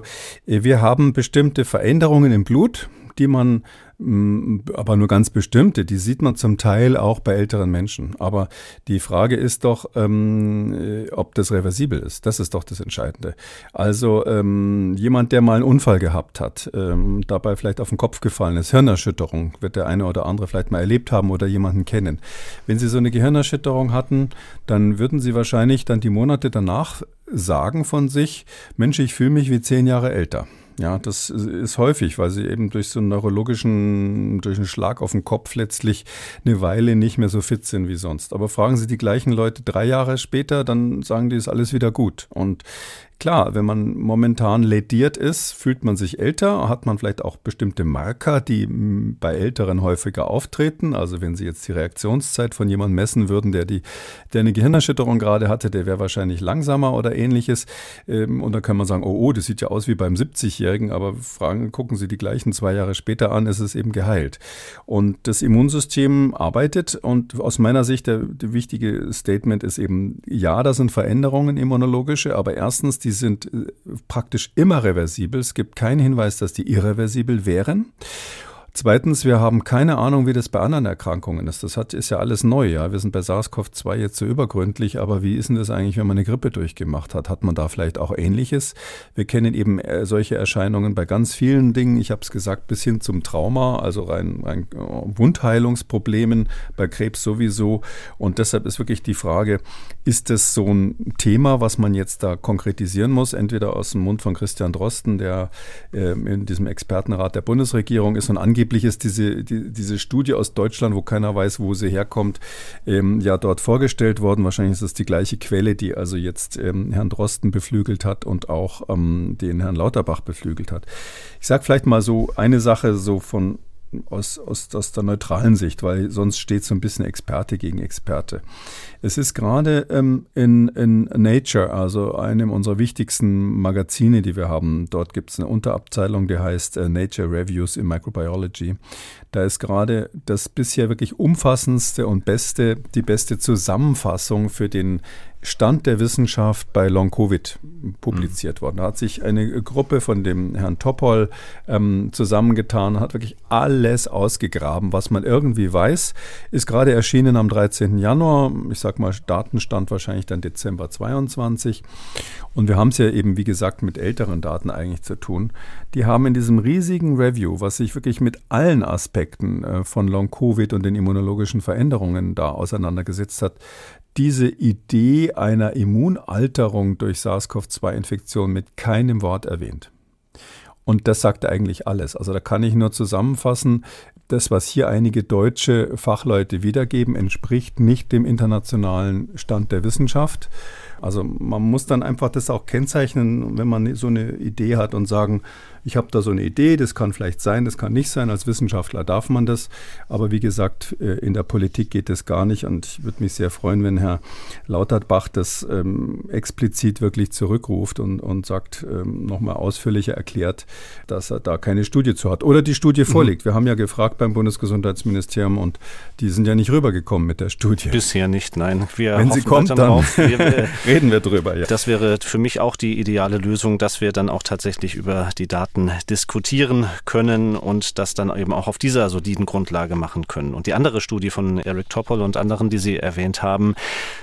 äh, wir haben bestimmte Veränderungen im Blut, die man Mm, aber nur ganz bestimmte. Die sieht man zum Teil auch bei älteren Menschen. Aber die Frage ist doch, ähm, äh, ob das reversibel ist. Das ist doch das Entscheidende. Also ähm, jemand, der mal einen Unfall gehabt hat, ähm, dabei vielleicht auf den Kopf gefallen ist, Hirnerschütterung, wird der eine oder andere vielleicht mal erlebt haben oder jemanden kennen. Wenn Sie so eine Gehirnerschütterung hatten, dann würden Sie wahrscheinlich dann die Monate danach sagen von sich, Mensch, ich fühle mich wie zehn Jahre älter. Ja, das ist häufig, weil sie eben durch so einen neurologischen, durch einen Schlag auf den Kopf letztlich eine Weile nicht mehr so fit sind wie sonst. Aber fragen Sie die gleichen Leute drei Jahre später, dann sagen die, ist alles wieder gut. Und Klar, wenn man momentan lediert ist, fühlt man sich älter, hat man vielleicht auch bestimmte Marker, die bei Älteren häufiger auftreten. Also wenn Sie jetzt die Reaktionszeit von jemandem messen würden, der, die, der eine Gehirnerschütterung gerade hatte, der wäre wahrscheinlich langsamer oder ähnliches. Ähm, und dann kann man sagen, oh, oh, das sieht ja aus wie beim 70-Jährigen, aber fragen, gucken Sie die gleichen zwei Jahre später an, ist es eben geheilt. Und das Immunsystem arbeitet und aus meiner Sicht der, der wichtige Statement ist eben, ja, da sind Veränderungen immunologische, aber erstens die die sind äh, praktisch immer reversibel. Es gibt keinen Hinweis, dass die irreversibel wären. Zweitens, wir haben keine Ahnung, wie das bei anderen Erkrankungen ist. Das hat, ist ja alles neu. Ja, wir sind bei SARS-CoV-2 jetzt so übergründlich, aber wie ist denn das eigentlich, wenn man eine Grippe durchgemacht hat? Hat man da vielleicht auch Ähnliches? Wir kennen eben äh, solche Erscheinungen bei ganz vielen Dingen. Ich habe es gesagt, bis hin zum Trauma, also rein, rein äh, Wundheilungsproblemen, bei Krebs sowieso. Und deshalb ist wirklich die Frage, ist das so ein Thema, was man jetzt da konkretisieren muss? Entweder aus dem Mund von Christian Drosten, der äh, in diesem Expertenrat der Bundesregierung ist und angeblich angeblich ist diese, die, diese Studie aus Deutschland, wo keiner weiß, wo sie herkommt, ähm, ja dort vorgestellt worden. Wahrscheinlich ist es die gleiche Quelle, die also jetzt ähm, Herrn Drosten beflügelt hat und auch ähm, den Herrn Lauterbach beflügelt hat. Ich sage vielleicht mal so eine Sache so von aus, aus, aus der neutralen Sicht, weil sonst steht so ein bisschen Experte gegen Experte. Es ist gerade ähm, in, in Nature, also einem unserer wichtigsten Magazine, die wir haben, dort gibt es eine Unterabteilung, die heißt äh, Nature Reviews in Microbiology. Da ist gerade das bisher wirklich umfassendste und beste, die beste Zusammenfassung für den Stand der Wissenschaft bei Long Covid publiziert mhm. worden. Da hat sich eine Gruppe von dem Herrn Topol ähm, zusammengetan, hat wirklich alles ausgegraben, was man irgendwie weiß. Ist gerade erschienen am 13. Januar. Ich sag mal, Datenstand wahrscheinlich dann Dezember 22. Und wir haben es ja eben, wie gesagt, mit älteren Daten eigentlich zu tun. Die haben in diesem riesigen Review, was sich wirklich mit allen Aspekten äh, von Long Covid und den immunologischen Veränderungen da auseinandergesetzt hat, diese Idee einer Immunalterung durch SARS-CoV-2-Infektion mit keinem Wort erwähnt. Und das sagt eigentlich alles. Also da kann ich nur zusammenfassen, das, was hier einige deutsche Fachleute wiedergeben, entspricht nicht dem internationalen Stand der Wissenschaft. Also man muss dann einfach das auch kennzeichnen, wenn man so eine Idee hat und sagen, ich habe da so eine Idee, das kann vielleicht sein, das kann nicht sein. Als Wissenschaftler darf man das. Aber wie gesagt, äh, in der Politik geht das gar nicht. Und ich würde mich sehr freuen, wenn Herr Lauterbach das ähm, explizit wirklich zurückruft und, und sagt, ähm, nochmal ausführlicher erklärt, dass er da keine Studie zu hat. Oder die Studie mhm. vorliegt. Wir haben ja gefragt beim Bundesgesundheitsministerium und die sind ja nicht rübergekommen mit der Studie. Bisher nicht, nein. Wir wenn sie kommt, dann, wir, reden wir drüber. Ja. Das wäre für mich auch die ideale Lösung, dass wir dann auch tatsächlich über die Daten Daten diskutieren können und das dann eben auch auf dieser soliden Grundlage machen können. Und die andere Studie von Eric Topol und anderen, die Sie erwähnt haben,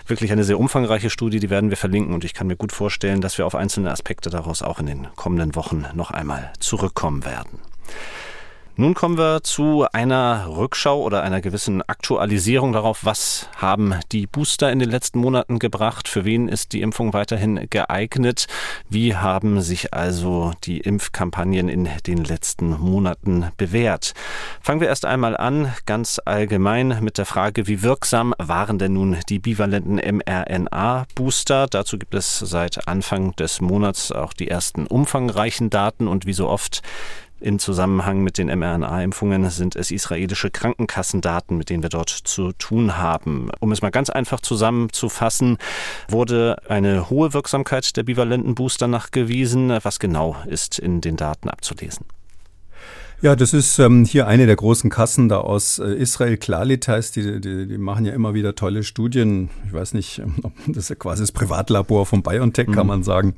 wirklich eine sehr umfangreiche Studie, die werden wir verlinken und ich kann mir gut vorstellen, dass wir auf einzelne Aspekte daraus auch in den kommenden Wochen noch einmal zurückkommen werden. Nun kommen wir zu einer Rückschau oder einer gewissen Aktualisierung darauf, was haben die Booster in den letzten Monaten gebracht, für wen ist die Impfung weiterhin geeignet, wie haben sich also die Impfkampagnen in den letzten Monaten bewährt. Fangen wir erst einmal an, ganz allgemein mit der Frage, wie wirksam waren denn nun die bivalenten mRNA-Booster? Dazu gibt es seit Anfang des Monats auch die ersten umfangreichen Daten und wie so oft im Zusammenhang mit den mRNA-Impfungen sind es israelische Krankenkassendaten, mit denen wir dort zu tun haben. Um es mal ganz einfach zusammenzufassen, wurde eine hohe Wirksamkeit der bivalenten Booster nachgewiesen. Was genau ist in den Daten abzulesen? Ja, das ist ähm, hier eine der großen Kassen da aus äh, Israel. Klalit heißt, die, die, die machen ja immer wieder tolle Studien. Ich weiß nicht, ob das ist ja quasi das Privatlabor von BioNTech, mhm. kann man sagen.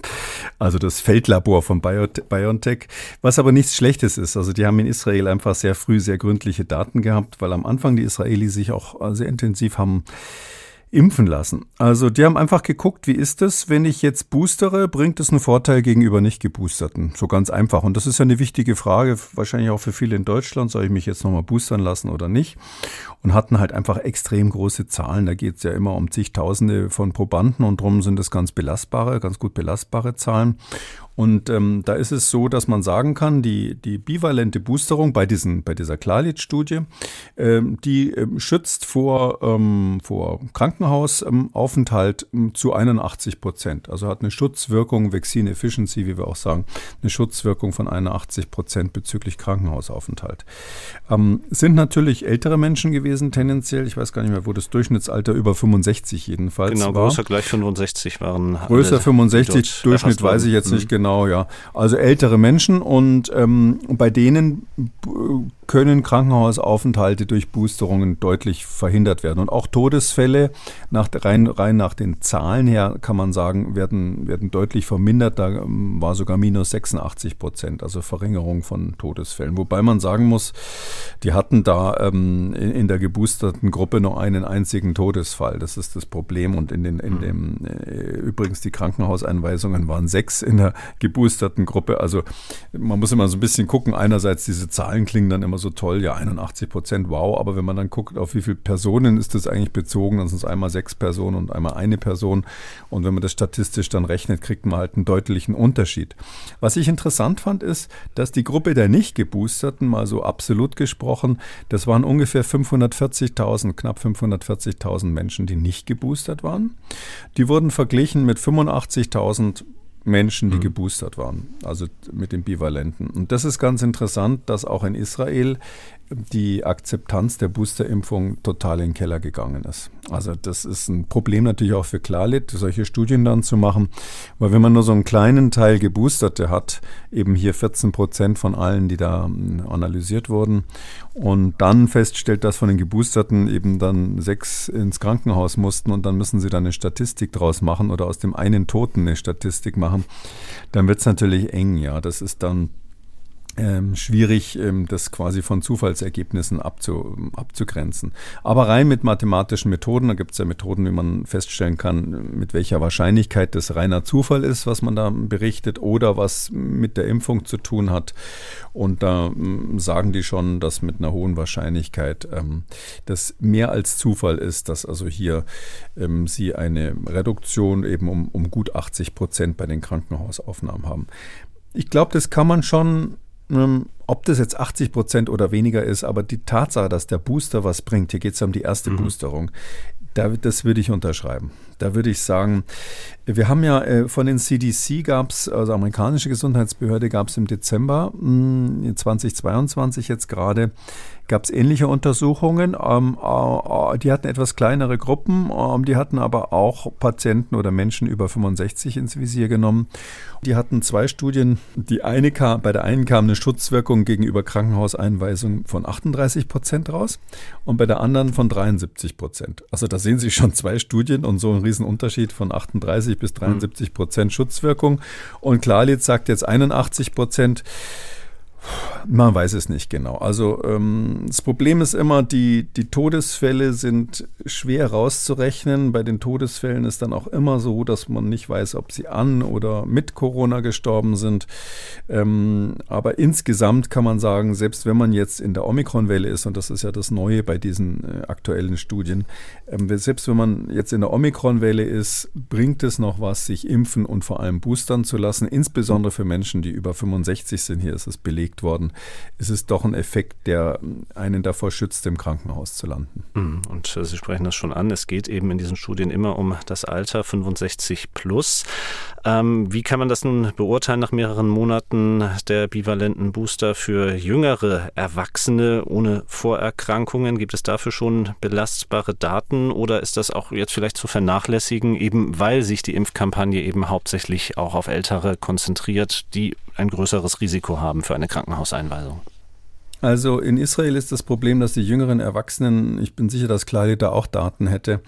Also das Feldlabor von Bio BioNTech. Was aber nichts Schlechtes ist. Also die haben in Israel einfach sehr früh sehr gründliche Daten gehabt, weil am Anfang die Israelis sich auch äh, sehr intensiv haben impfen lassen. Also die haben einfach geguckt, wie ist es, wenn ich jetzt boostere, bringt es einen Vorteil gegenüber nicht geboosterten? So ganz einfach. Und das ist ja eine wichtige Frage, wahrscheinlich auch für viele in Deutschland, soll ich mich jetzt nochmal boostern lassen oder nicht? Und hatten halt einfach extrem große Zahlen. Da geht es ja immer um zigtausende von Probanden und drum sind es ganz belastbare, ganz gut belastbare Zahlen. Und ähm, da ist es so, dass man sagen kann, die, die bivalente Boosterung bei, diesen, bei dieser Klarlit-Studie, ähm, die ähm, schützt vor, ähm, vor Krankenhausaufenthalt ähm, zu 81 Prozent. Also hat eine Schutzwirkung, Vaccine Efficiency, wie wir auch sagen, eine Schutzwirkung von 81 Prozent bezüglich Krankenhausaufenthalt. Ähm, sind natürlich ältere Menschen gewesen, tendenziell. Ich weiß gar nicht mehr, wo das Durchschnittsalter über 65 jedenfalls genau, war. Genau, größer gleich 65 waren. Größer 65, Durchschnitt weiß ich jetzt nicht mhm. genau Genau, ja. Also ältere Menschen und ähm, bei denen können Krankenhausaufenthalte durch Boosterungen deutlich verhindert werden. Und auch Todesfälle, nach, rein, rein nach den Zahlen her, kann man sagen, werden, werden deutlich vermindert. Da ähm, war sogar minus 86 Prozent, also Verringerung von Todesfällen. Wobei man sagen muss, die hatten da ähm, in, in, der geboosterten Gruppe nur einen einzigen Todesfall. Das ist das Problem. Und in, den, in mhm. dem, äh, übrigens die Krankenhauseinweisungen waren sechs in der geboosterten Gruppe. Also man muss immer so ein bisschen gucken. Einerseits diese Zahlen klingen dann immer so toll, ja 81 Prozent, wow, aber wenn man dann guckt, auf wie viele Personen ist das eigentlich bezogen, dann sind es einmal sechs Personen und einmal eine Person und wenn man das statistisch dann rechnet, kriegt man halt einen deutlichen Unterschied. Was ich interessant fand, ist, dass die Gruppe der nicht geboosterten, mal so absolut gesprochen, das waren ungefähr 540.000, knapp 540.000 Menschen, die nicht geboostert waren. Die wurden verglichen mit 85.000 Menschen, die mhm. geboostert waren, also mit den Bivalenten. Und das ist ganz interessant, dass auch in Israel die Akzeptanz der Boosterimpfung total in den Keller gegangen ist. Also das ist ein Problem natürlich auch für Klarlit, solche Studien dann zu machen, weil wenn man nur so einen kleinen Teil Geboosterte hat, eben hier 14 Prozent von allen, die da hm, analysiert wurden, und dann feststellt, dass von den Geboosterten eben dann sechs ins Krankenhaus mussten und dann müssen sie da eine Statistik draus machen oder aus dem einen Toten eine Statistik machen, dann wird es natürlich eng, ja. Das ist dann ähm, schwierig, ähm, das quasi von Zufallsergebnissen abzu, abzugrenzen. Aber rein mit mathematischen Methoden, da gibt es ja Methoden, wie man feststellen kann, mit welcher Wahrscheinlichkeit das reiner Zufall ist, was man da berichtet, oder was mit der Impfung zu tun hat. Und da ähm, sagen die schon, dass mit einer hohen Wahrscheinlichkeit ähm, das mehr als Zufall ist, dass also hier ähm, sie eine Reduktion eben um, um gut 80 Prozent bei den Krankenhausaufnahmen haben. Ich glaube, das kann man schon ob das jetzt 80 Prozent oder weniger ist, aber die Tatsache, dass der Booster was bringt, hier geht es um die erste mhm. Boosterung, da, das würde ich unterschreiben. Da würde ich sagen, wir haben ja äh, von den CDC gab es, also amerikanische Gesundheitsbehörde gab es im Dezember mh, hm, 2022 jetzt gerade, gab es ähnliche Untersuchungen. Ähm, äh, die hatten etwas kleinere Gruppen, ähm, die hatten aber auch Patienten oder Menschen über 65 ins Visier genommen. Die hatten zwei Studien. Die eine kam, bei der einen kam eine Schutzwirkung gegenüber Krankenhauseinweisung von 38 Prozent raus und bei der anderen von 73 Prozent. Also da sehen Sie schon zwei Studien und so ein Riesenunterschied von 38 bis 73 Prozent Schutzwirkung. Und Klarlitz sagt jetzt 81 Prozent. Man weiß es nicht genau. Also ähm, das Problem ist immer, die, die Todesfälle sind schwer rauszurechnen. Bei den Todesfällen ist dann auch immer so, dass man nicht weiß, ob sie an oder mit Corona gestorben sind. Ähm, aber insgesamt kann man sagen, selbst wenn man jetzt in der Omikron-Welle ist, und das ist ja das Neue bei diesen äh, aktuellen Studien, ähm, selbst wenn man jetzt in der Omikron-Welle ist, bringt es noch was, sich impfen und vor allem boostern zu lassen, insbesondere für Menschen, die über 65 sind. Hier ist es belegt worden ist es doch ein Effekt, der einen davor schützt, im Krankenhaus zu landen. Mhm. Und äh, Sie sprechen das schon an. Es geht eben in diesen Studien immer um das Alter 65 plus. Ähm, wie kann man das nun beurteilen nach mehreren Monaten der bivalenten Booster für jüngere Erwachsene ohne Vorerkrankungen? Gibt es dafür schon belastbare Daten oder ist das auch jetzt vielleicht zu vernachlässigen, eben weil sich die Impfkampagne eben hauptsächlich auch auf Ältere konzentriert, die ein größeres Risiko haben für eine Krankenhauseinweisung? Also in Israel ist das Problem, dass die jüngeren Erwachsenen, ich bin sicher, dass Claudia da auch Daten hätte,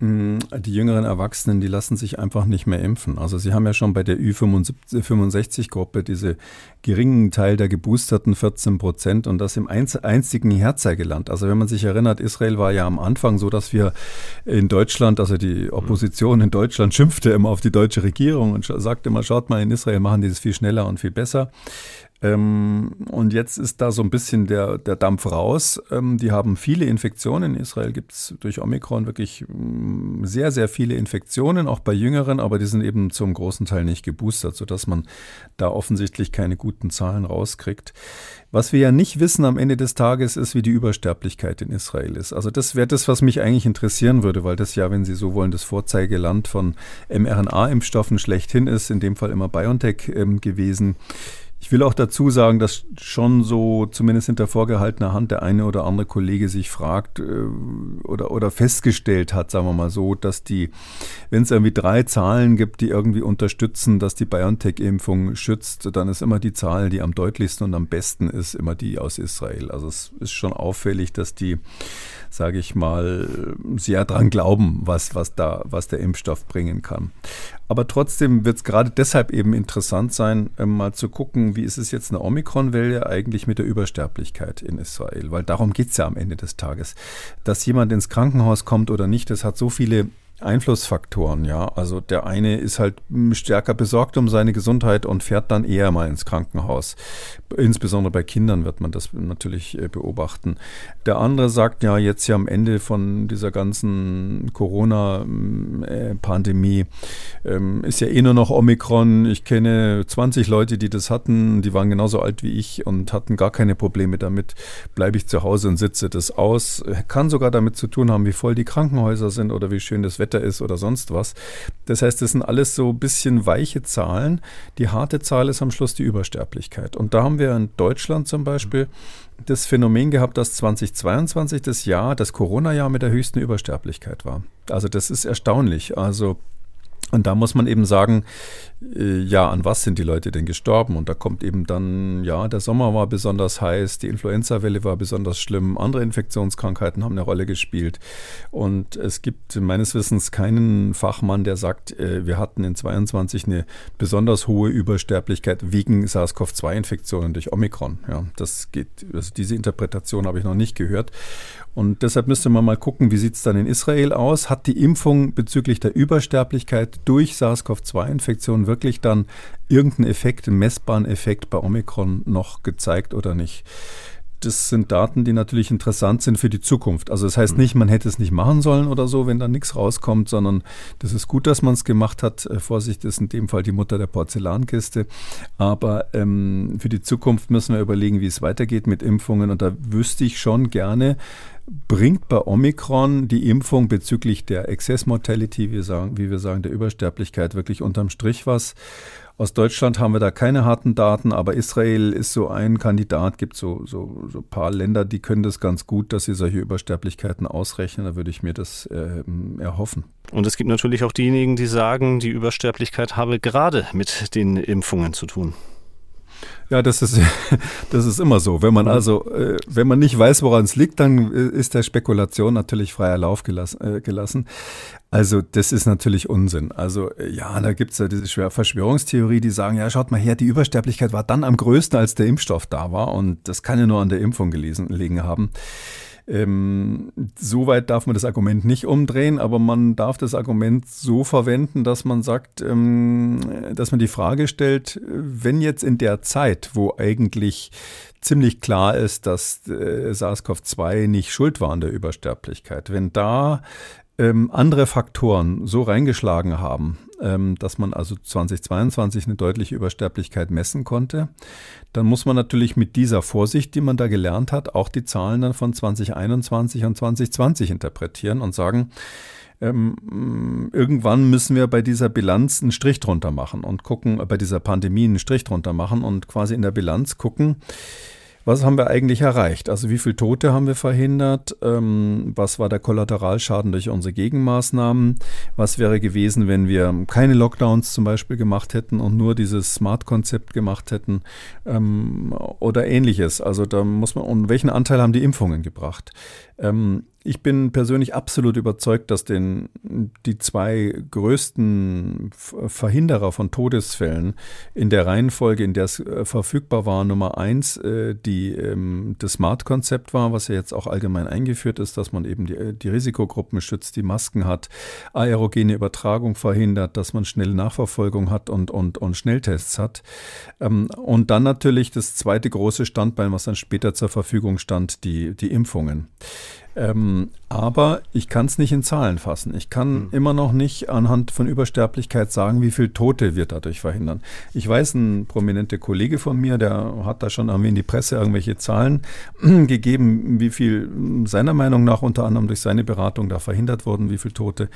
hm, die jüngeren Erwachsenen, die lassen sich einfach nicht mehr impfen. Also sie haben ja schon bei der Ü65-Gruppe diese geringen Teil der geboosterten 14 Prozent und das im einzigen Herzeigeland. Also wenn man sich erinnert, Israel war ja am Anfang so, dass wir in Deutschland, also die Opposition in Deutschland schimpfte immer auf die deutsche Regierung und sagte immer, schaut mal, in Israel machen die das viel schneller und viel besser. Ähm, und jetzt ist da so ein bisschen der, der Dampf raus. Ähm, die haben viele Infektionen. In Israel gibt es durch Omikron wirklich mm, sehr, sehr viele Infektionen, auch bei Jüngeren, aber die sind eben zum großen Teil nicht geboostert, sodass man da offensichtlich keine guten Zahlen rauskriegt. Was wir ja nicht wissen am Ende des Tages ist, wie die Übersterblichkeit in Israel ist. Also das wäre das, was mich eigentlich interessieren würde, weil das ja, wenn Sie so wollen, das Vorzeigeland von mRNA-Impfstoffen schlechthin ist, in dem Fall immer BioNTech ähm, gewesen. Ich will auch dazu sagen, dass schon so zumindest hinter vorgehaltener Hand der eine oder andere Kollege sich fragt äh, oder, oder festgestellt hat, sagen wir mal so, dass die, wenn es irgendwie drei Zahlen gibt, die irgendwie unterstützen, dass die BioNTech-Impfung schützt, dann ist immer die Zahl, die am deutlichsten und am besten ist, immer die aus Israel. Also es ist schon auffällig, dass die sage ich mal, sehr dran glauben, was, was, da, was der Impfstoff bringen kann. Aber trotzdem wird es gerade deshalb eben interessant sein, ähm, mal zu gucken, wie ist es jetzt eine Omikron-Welle eigentlich mit der Übersterblichkeit in Israel? Weil darum geht es ja am Ende des Tages. Dass jemand ins Krankenhaus kommt oder nicht, das hat so viele Einflussfaktoren, ja. Also der eine ist halt stärker besorgt um seine Gesundheit und fährt dann eher mal ins Krankenhaus. Insbesondere bei Kindern wird man das natürlich äh, beobachten. Der andere sagt ja jetzt ja am Ende von dieser ganzen Corona-Pandemie ähm, ist ja eh nur noch Omikron. Ich kenne 20 Leute, die das hatten, die waren genauso alt wie ich und hatten gar keine Probleme damit. Bleibe ich zu Hause und sitze das aus. Kann sogar damit zu tun haben, wie voll die Krankenhäuser sind oder wie schön das Wetter Wetter ist oder sonst was. Das heißt, das sind alles so ein bisschen weiche Zahlen. Die harte Zahl ist am Schluss die Übersterblichkeit. Und da haben wir in Deutschland zum Beispiel das Phänomen gehabt, dass 2022 das Jahr, das Corona-Jahr mit der höchsten Übersterblichkeit war. Also das ist erstaunlich. Also und da muss man eben sagen, äh, ja, an was sind die Leute denn gestorben? Und da kommt eben dann, ja, der Sommer war besonders heiß, die Influenza-Welle war besonders schlimm, andere Infektionskrankheiten haben eine Rolle gespielt. Und es gibt meines Wissens keinen Fachmann, der sagt, äh, wir hatten in 22 eine besonders hohe Übersterblichkeit wegen SARS-CoV-2-Infektionen durch Omikron. Ja, das geht, also diese Interpretation habe ich noch nicht gehört. Und deshalb müsste man mal gucken, wie sieht es dann in Israel aus? Hat die Impfung bezüglich der Übersterblichkeit durch SARS-CoV-2-Infektion wirklich dann irgendeinen Effekt, einen messbaren Effekt bei Omikron noch gezeigt oder nicht? das sind Daten, die natürlich interessant sind für die Zukunft. Also das heißt mhm. nicht, man hätte es nicht machen sollen oder so, wenn da nichts rauskommt, sondern das ist gut, dass man es gemacht hat. Äh, Vorsicht ist in dem Fall die Mutter der Porzellankiste. Aber ähm, für die Zukunft müssen wir überlegen, wie es weitergeht mit Impfungen. Und da wüsste ich schon gerne, bringt bei Omikron die Impfung bezüglich der Excess Mortality, wie, sagen, wie wir sagen, der Übersterblichkeit wirklich unterm Strich was? Aus Deutschland haben wir da keine harten Daten, aber Israel ist so ein Kandidat, gibt so, so, so ein paar Länder, die können das ganz gut, dass sie solche Übersterblichkeiten ausrechnen. Da würde ich mir das äh, erhoffen. Und es gibt natürlich auch diejenigen, die sagen, die Übersterblichkeit habe gerade mit den Impfungen zu tun. Ja, das ist, das ist immer so. Wenn man also, äh, wenn man nicht weiß, woran es liegt, dann äh, ist der Spekulation natürlich freier Lauf gelassen. Äh, gelassen. Also das ist natürlich Unsinn. Also ja, da gibt es ja diese Verschwörungstheorie, die sagen, ja, schaut mal her, die Übersterblichkeit war dann am größten, als der Impfstoff da war. Und das kann ja nur an der Impfung gelesen, liegen haben. Ähm, Soweit darf man das Argument nicht umdrehen, aber man darf das Argument so verwenden, dass man sagt, ähm, dass man die Frage stellt, wenn jetzt in der Zeit, wo eigentlich ziemlich klar ist, dass äh, SARS-CoV-2 nicht schuld war an der Übersterblichkeit, wenn da ähm, andere Faktoren so reingeschlagen haben, dass man also 2022 eine deutliche Übersterblichkeit messen konnte, dann muss man natürlich mit dieser Vorsicht, die man da gelernt hat, auch die Zahlen dann von 2021 und 2020 interpretieren und sagen, ähm, irgendwann müssen wir bei dieser Bilanz einen Strich drunter machen und gucken, bei dieser Pandemie einen Strich drunter machen und quasi in der Bilanz gucken, was haben wir eigentlich erreicht? Also wie viele Tote haben wir verhindert? Ähm, was war der Kollateralschaden durch unsere Gegenmaßnahmen? Was wäre gewesen, wenn wir keine Lockdowns zum Beispiel gemacht hätten und nur dieses Smart-Konzept gemacht hätten ähm, oder ähnliches? Also da muss man, und welchen Anteil haben die Impfungen gebracht? Ähm, ich bin persönlich absolut überzeugt, dass den, die zwei größten Verhinderer von Todesfällen in der Reihenfolge, in der es äh, verfügbar war, Nummer eins, äh, die, ähm, das Smart-Konzept war, was ja jetzt auch allgemein eingeführt ist, dass man eben die, die Risikogruppen schützt, die Masken hat, aerogene Übertragung verhindert, dass man schnelle Nachverfolgung hat und, und, und Schnelltests hat. Ähm, und dann natürlich das zweite große Standbein, was dann später zur Verfügung stand, die, die Impfungen. Ähm, aber ich kann es nicht in Zahlen fassen. Ich kann mhm. immer noch nicht anhand von Übersterblichkeit sagen, wie viele Tote wir dadurch verhindern. Ich weiß, ein prominenter Kollege von mir, der hat da schon irgendwie in die Presse irgendwelche Zahlen gegeben, wie viel seiner Meinung nach unter anderem durch seine Beratung da verhindert wurden, wie viele Tote.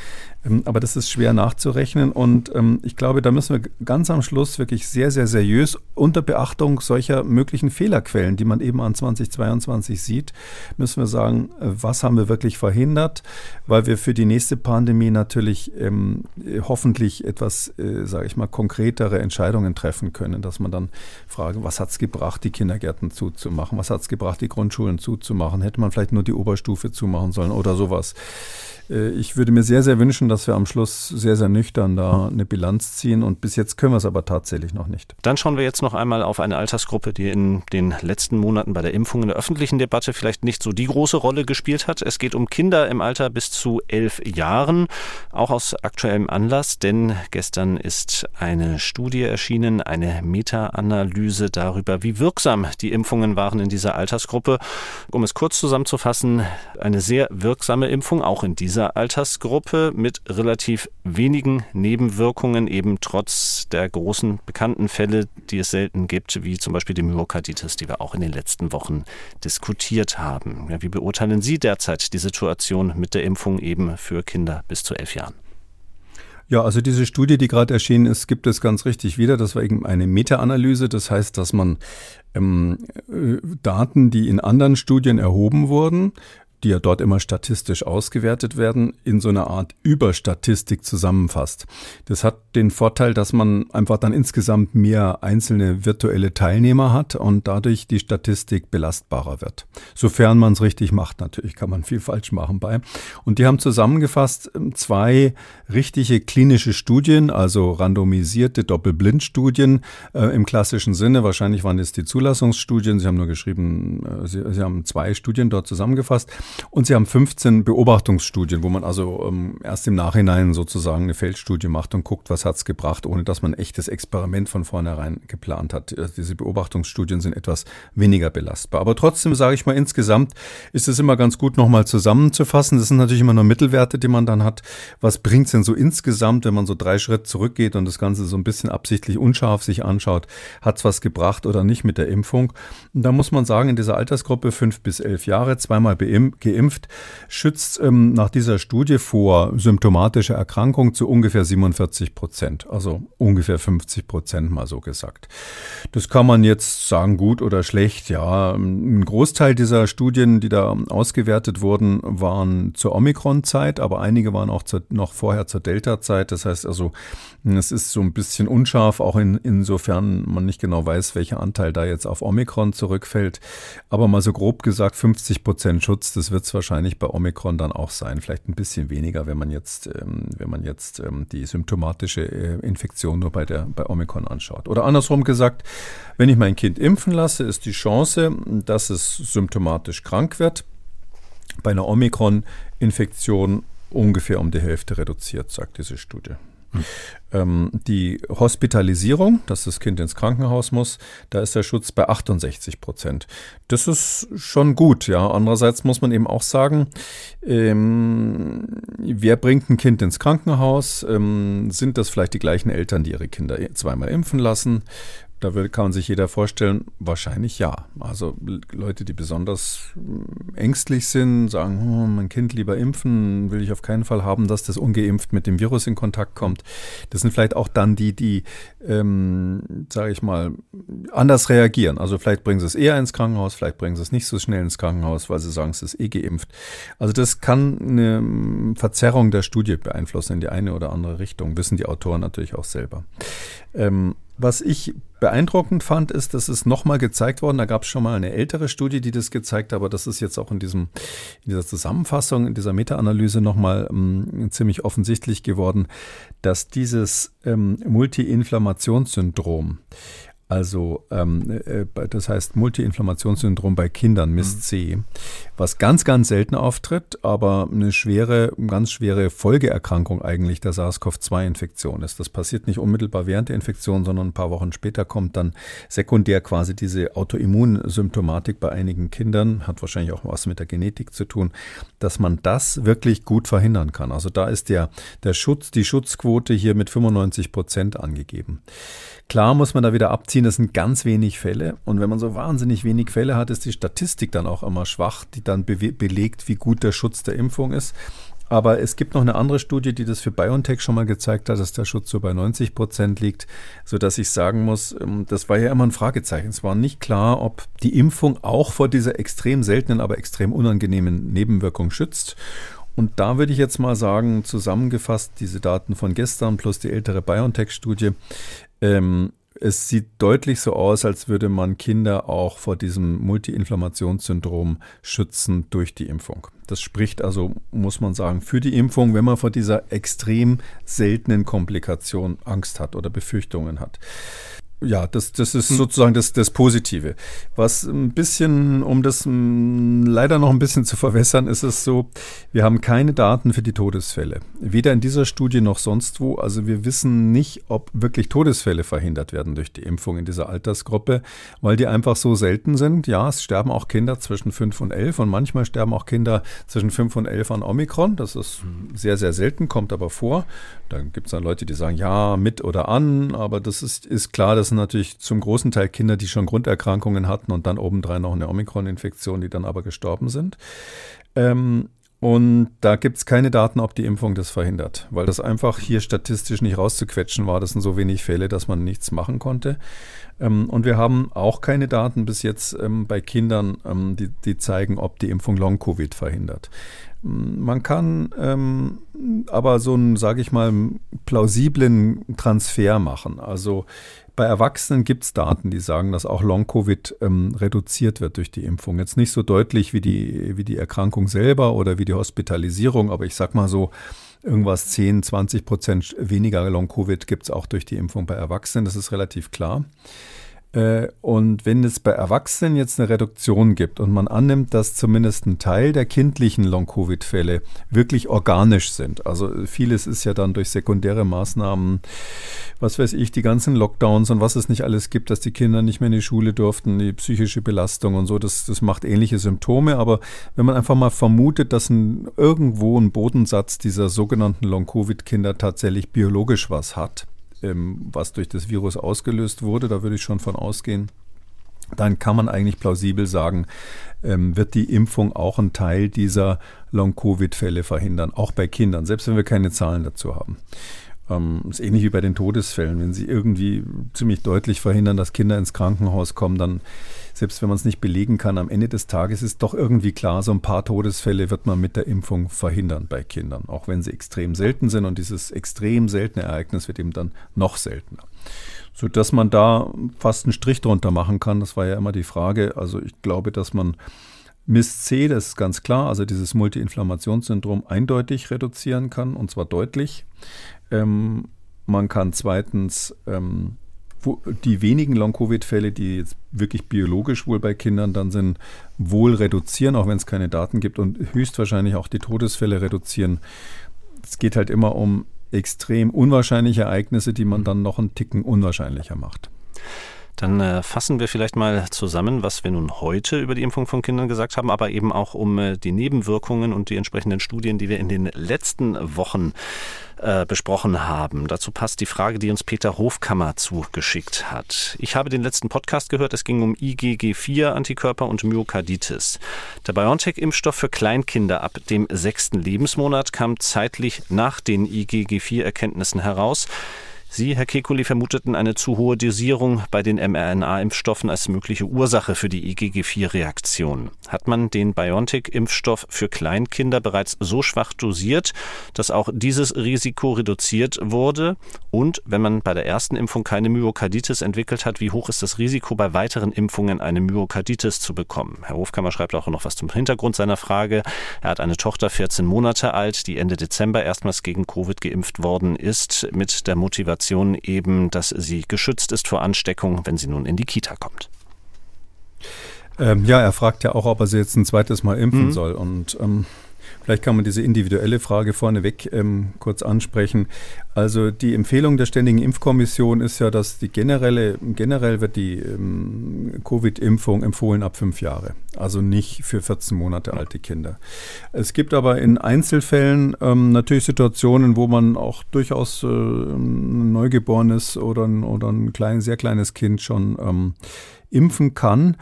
Ähm, aber das ist schwer nachzurechnen und ähm, ich glaube, da müssen wir ganz am Schluss wirklich sehr, sehr seriös unter Beachtung solcher möglichen Fehlerquellen, die man eben an 2022 sieht, müssen wir sagen, äh, was haben wir wirklich verhindert, weil wir für die nächste Pandemie natürlich ähm, hoffentlich etwas, äh, sage ich mal, konkretere Entscheidungen treffen können, dass man dann fragt, was hat es gebracht, die Kindergärten zuzumachen, was hat es gebracht, die Grundschulen zuzumachen, hätte man vielleicht nur die Oberstufe zumachen sollen oder sowas. Äh, ich würde mir sehr, sehr wünschen, dass wir am Schluss sehr, sehr nüchtern da eine Bilanz ziehen. Und bis jetzt können wir es aber tatsächlich noch nicht. Dann schauen wir jetzt noch einmal auf eine Altersgruppe, die in den letzten Monaten bei der Impfung in der öffentlichen Debatte vielleicht nicht so die große Rolle gespielt hat. Es geht um Kinder im Alter bis zu elf Jahren, auch aus aktuellem Anlass, denn gestern ist eine Studie erschienen, eine Meta-Analyse darüber, wie wirksam die Impfungen waren in dieser Altersgruppe. Um es kurz zusammenzufassen, eine sehr wirksame Impfung, auch in dieser dieser Altersgruppe mit relativ wenigen Nebenwirkungen, eben trotz der großen bekannten Fälle, die es selten gibt, wie zum Beispiel die Myokarditis, die wir auch in den letzten Wochen diskutiert haben. Ja, wie beurteilen Sie derzeit die Situation mit der Impfung eben für Kinder bis zu elf Jahren? Ja, also diese Studie, die gerade erschienen ist, gibt es ganz richtig wieder. Das war eben eine Meta-Analyse. Das heißt, dass man ähm, äh, Daten, die in anderen Studien erhoben wurden, die ja dort immer statistisch ausgewertet werden, in so einer Art Überstatistik zusammenfasst. Das hat den Vorteil, dass man einfach dann insgesamt mehr einzelne virtuelle Teilnehmer hat und dadurch die Statistik belastbarer wird. Sofern man es richtig macht, natürlich kann man viel falsch machen bei. Und die haben zusammengefasst ähm, zwei richtige klinische Studien, also randomisierte Doppelblindstudien äh, im klassischen Sinne. Wahrscheinlich waren es die Zulassungsstudien. Sie haben nur geschrieben, äh, Sie, Sie haben zwei Studien dort zusammengefasst. Und sie haben 15 Beobachtungsstudien, wo man also ähm, erst im Nachhinein sozusagen eine Feldstudie macht und guckt, was hat's gebracht, ohne dass man ein echtes Experiment von vornherein geplant hat. Also diese Beobachtungsstudien sind etwas weniger belastbar. Aber trotzdem sage ich mal, insgesamt ist es immer ganz gut, nochmal zusammenzufassen. Das sind natürlich immer nur Mittelwerte, die man dann hat. Was bringt's denn so insgesamt, wenn man so drei Schritte zurückgeht und das Ganze so ein bisschen absichtlich unscharf sich anschaut? Hat's was gebracht oder nicht mit der Impfung? Und da muss man sagen, in dieser Altersgruppe fünf bis elf Jahre, zweimal beimpft, geimpft, schützt ähm, nach dieser Studie vor symptomatischer Erkrankung zu ungefähr 47 Prozent, also ungefähr 50 Prozent mal so gesagt. Das kann man jetzt sagen, gut oder schlecht. Ja, ein Großteil dieser Studien, die da ausgewertet wurden, waren zur Omikron-Zeit, aber einige waren auch zu, noch vorher zur Delta-Zeit. Das heißt also, es ist so ein bisschen unscharf, auch in, insofern man nicht genau weiß, welcher Anteil da jetzt auf Omikron zurückfällt. Aber mal so grob gesagt, 50 Prozent Schutz, das wird es wahrscheinlich bei Omikron dann auch sein. Vielleicht ein bisschen weniger, wenn man jetzt, ähm, wenn man jetzt ähm, die symptomatische äh, Infektion nur bei der, bei Omikron anschaut. Oder andersrum gesagt, wenn ich mein Kind impfen lasse, ist die Chance, dass es symptomatisch krank wird, bei einer Omikron-Infektion ungefähr um die Hälfte reduziert, sagt diese Studie. Ähm, die Hospitalisierung, dass das Kind ins Krankenhaus muss, da ist der Schutz bei 68 Prozent. Das ist schon gut, ja. Andererseits muss man eben auch sagen, ähm, wer bringt ein Kind ins Krankenhaus? Ähm, sind das vielleicht die gleichen Eltern, die ihre Kinder zweimal impfen lassen? Da kann sich jeder vorstellen, wahrscheinlich ja. Also Leute, die besonders hm, ängstlich sind, sagen, oh, mein Kind lieber impfen, will ich auf keinen Fall haben, dass das ungeimpft mit dem Virus in Kontakt kommt. Das sind vielleicht auch dann die, die, ähm, sage ich mal, anders reagieren. Also vielleicht bringen sie es eher ins Krankenhaus, vielleicht bringen sie es nicht so schnell ins Krankenhaus, weil sie sagen, es ist eh geimpft. Also das kann eine hm, Verzerrung der Studie beeinflussen in die eine oder andere Richtung, wissen die Autoren natürlich auch selber. Ähm, was ich beeindruckend fand, ist, dass es nochmal gezeigt worden, da gab es schon mal eine ältere Studie, die das gezeigt hat, aber das ist jetzt auch in, diesem, in dieser Zusammenfassung, in dieser Meta-Analyse nochmal ähm, ziemlich offensichtlich geworden, dass dieses ähm, Multi-Inflammationssyndrom also ähm, äh, das heißt Multiinflammationssyndrom bei Kindern, MIS-C, mhm. was ganz, ganz selten auftritt, aber eine schwere, ganz schwere Folgeerkrankung eigentlich der SARS-CoV-2-Infektion ist. Das passiert nicht unmittelbar während der Infektion, sondern ein paar Wochen später kommt dann sekundär quasi diese Autoimmunsymptomatik bei einigen Kindern, hat wahrscheinlich auch was mit der Genetik zu tun, dass man das wirklich gut verhindern kann. Also da ist der, der Schutz, die Schutzquote hier mit 95 Prozent angegeben. Klar muss man da wieder abziehen, das sind ganz wenig Fälle. Und wenn man so wahnsinnig wenig Fälle hat, ist die Statistik dann auch immer schwach, die dann be belegt, wie gut der Schutz der Impfung ist. Aber es gibt noch eine andere Studie, die das für BioNTech schon mal gezeigt hat, dass der Schutz so bei 90 Prozent liegt, sodass ich sagen muss, ähm, das war ja immer ein Fragezeichen. Es war nicht klar, ob die Impfung auch vor dieser extrem seltenen, aber extrem unangenehmen Nebenwirkung schützt. Und da würde ich jetzt mal sagen, zusammengefasst, diese Daten von gestern plus die ältere BioNTech-Studie, ähm, es sieht deutlich so aus, als würde man Kinder auch vor diesem Multiinflammationssyndrom schützen durch die Impfung. Das spricht also, muss man sagen, für die Impfung, wenn man vor dieser extrem seltenen Komplikation Angst hat oder Befürchtungen hat. Ja, das, das ist hm. sozusagen das, das Positive. Was ein bisschen, um das hm, leider noch ein bisschen zu verwässern, ist es so, wir haben keine Daten für die Todesfälle. Weder in dieser Studie noch sonst wo. Also wir wissen nicht, ob wirklich Todesfälle verhindert werden durch die Impfung in dieser Altersgruppe, weil die einfach so selten sind. Ja, es sterben auch Kinder zwischen 5 und 11 und manchmal sterben auch Kinder zwischen 5 und 11 an Omikron. Das ist sehr, sehr selten, kommt aber vor. Dann gibt es dann Leute, die sagen, ja, mit oder an, aber das ist, ist klar, sind natürlich zum großen Teil Kinder, die schon Grunderkrankungen hatten und dann obendrein noch eine Omikron-Infektion, die dann aber gestorben sind. Ähm, und da gibt es keine Daten, ob die Impfung das verhindert, weil das einfach hier statistisch nicht rauszuquetschen war. Das sind so wenig Fälle, dass man nichts machen konnte. Ähm, und wir haben auch keine Daten bis jetzt ähm, bei Kindern, ähm, die, die zeigen, ob die Impfung Long-Covid verhindert. Man kann aber so einen, sage ich mal, plausiblen Transfer machen. Also bei Erwachsenen gibt es Daten, die sagen, dass auch Long-Covid ähm, reduziert wird durch die Impfung. Jetzt nicht so deutlich wie die, wie die Erkrankung selber oder wie die Hospitalisierung, aber ich sag mal so, irgendwas 10, 20 Prozent weniger Long-Covid gibt es auch durch die Impfung bei Erwachsenen. Das ist relativ klar. Äh, und wenn es bei Erwachsenen jetzt eine Reduktion gibt und man annimmt, dass zumindest ein Teil der kindlichen Long-Covid-Fälle wirklich organisch sind, also vieles ist ja dann durch sekundäre Maßnahmen, was weiß ich, die ganzen Lockdowns und was es nicht alles gibt, dass die Kinder nicht mehr in die Schule durften, die psychische Belastung und so, das, das macht ähnliche Symptome. Aber wenn man einfach mal vermutet, dass ein, irgendwo ein Bodensatz dieser sogenannten Long-Covid-Kinder tatsächlich biologisch was hat, ähm, was durch das Virus ausgelöst wurde, da würde ich schon von ausgehen, dann kann man eigentlich plausibel sagen, ähm, wird die Impfung auch einen Teil dieser Long-Covid-Fälle verhindern, auch bei Kindern, selbst wenn wir keine Zahlen dazu haben. Ähm, ist ähnlich wie bei den Todesfällen. Wenn sie irgendwie ziemlich deutlich verhindern, dass Kinder ins Krankenhaus kommen, dann, selbst wenn man es nicht belegen kann, am Ende des Tages ist doch irgendwie klar, so ein paar Todesfälle wird man mit der Impfung verhindern bei Kindern, auch wenn sie extrem selten sind und dieses extrem seltene Ereignis wird eben dann noch seltener. So dass man da fast einen Strich drunter machen kann, das war ja immer die Frage. Also ich glaube, dass man MIS-C, das ist ganz klar, also dieses Multiinflammationssyndrom eindeutig reduzieren kann und zwar deutlich. Ähm, man kann zweitens ähm, die wenigen Long-Covid-Fälle, die jetzt wirklich biologisch wohl bei Kindern dann sind, wohl reduzieren, auch wenn es keine Daten gibt und höchstwahrscheinlich auch die Todesfälle reduzieren. Es geht halt immer um extrem unwahrscheinliche Ereignisse, die man dann noch einen Ticken unwahrscheinlicher macht. Dann äh, fassen wir vielleicht mal zusammen, was wir nun heute über die Impfung von Kindern gesagt haben, aber eben auch um äh, die Nebenwirkungen und die entsprechenden Studien, die wir in den letzten Wochen äh, besprochen haben. Dazu passt die Frage, die uns Peter Hofkammer zugeschickt hat. Ich habe den letzten Podcast gehört. Es ging um IgG4-Antikörper und Myokarditis. Der BioNTech-Impfstoff für Kleinkinder ab dem sechsten Lebensmonat kam zeitlich nach den IgG4-Erkenntnissen heraus. Sie, Herr Kekulé, vermuteten eine zu hohe Dosierung bei den mRNA-Impfstoffen als mögliche Ursache für die IgG4-Reaktion. Hat man den BioNTech-Impfstoff für Kleinkinder bereits so schwach dosiert, dass auch dieses Risiko reduziert wurde? Und wenn man bei der ersten Impfung keine Myokarditis entwickelt hat, wie hoch ist das Risiko, bei weiteren Impfungen eine Myokarditis zu bekommen? Herr Hofkammer schreibt auch noch was zum Hintergrund seiner Frage. Er hat eine Tochter 14 Monate alt, die Ende Dezember erstmals gegen Covid geimpft worden ist, mit der Motivation Motivation eben, dass sie geschützt ist vor Ansteckung, wenn sie nun in die Kita kommt. Ähm, ja, er fragt ja auch, ob er sie jetzt ein zweites Mal impfen mhm. soll. Und ähm, Vielleicht kann man diese individuelle Frage vorneweg ähm, kurz ansprechen. Also die Empfehlung der Ständigen Impfkommission ist ja, dass die generelle, generell wird die ähm, Covid-Impfung empfohlen ab fünf Jahre, also nicht für 14 Monate alte Kinder. Es gibt aber in Einzelfällen ähm, natürlich Situationen, wo man auch durchaus äh, ein Neugeborenes oder ein, oder ein klein, sehr kleines Kind schon ähm, impfen kann.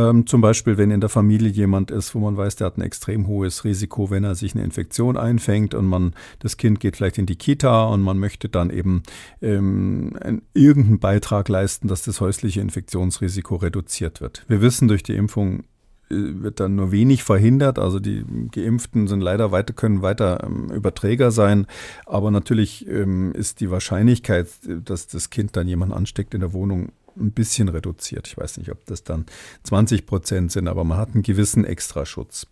Ähm, zum Beispiel, wenn in der Familie jemand ist, wo man weiß, der hat ein extrem hohes Risiko, wenn er sich eine Infektion einfängt und man, das Kind geht vielleicht in die Kita und man möchte dann eben ähm, irgendeinen Beitrag leisten, dass das häusliche Infektionsrisiko reduziert wird. Wir wissen durch die Impfung äh, wird dann nur wenig verhindert. Also die Geimpften sind leider weiter, können weiter ähm, Überträger sein. Aber natürlich ähm, ist die Wahrscheinlichkeit, dass das Kind dann jemand ansteckt in der Wohnung ein bisschen reduziert. Ich weiß nicht, ob das dann 20 Prozent sind, aber man hat einen gewissen Extraschutz.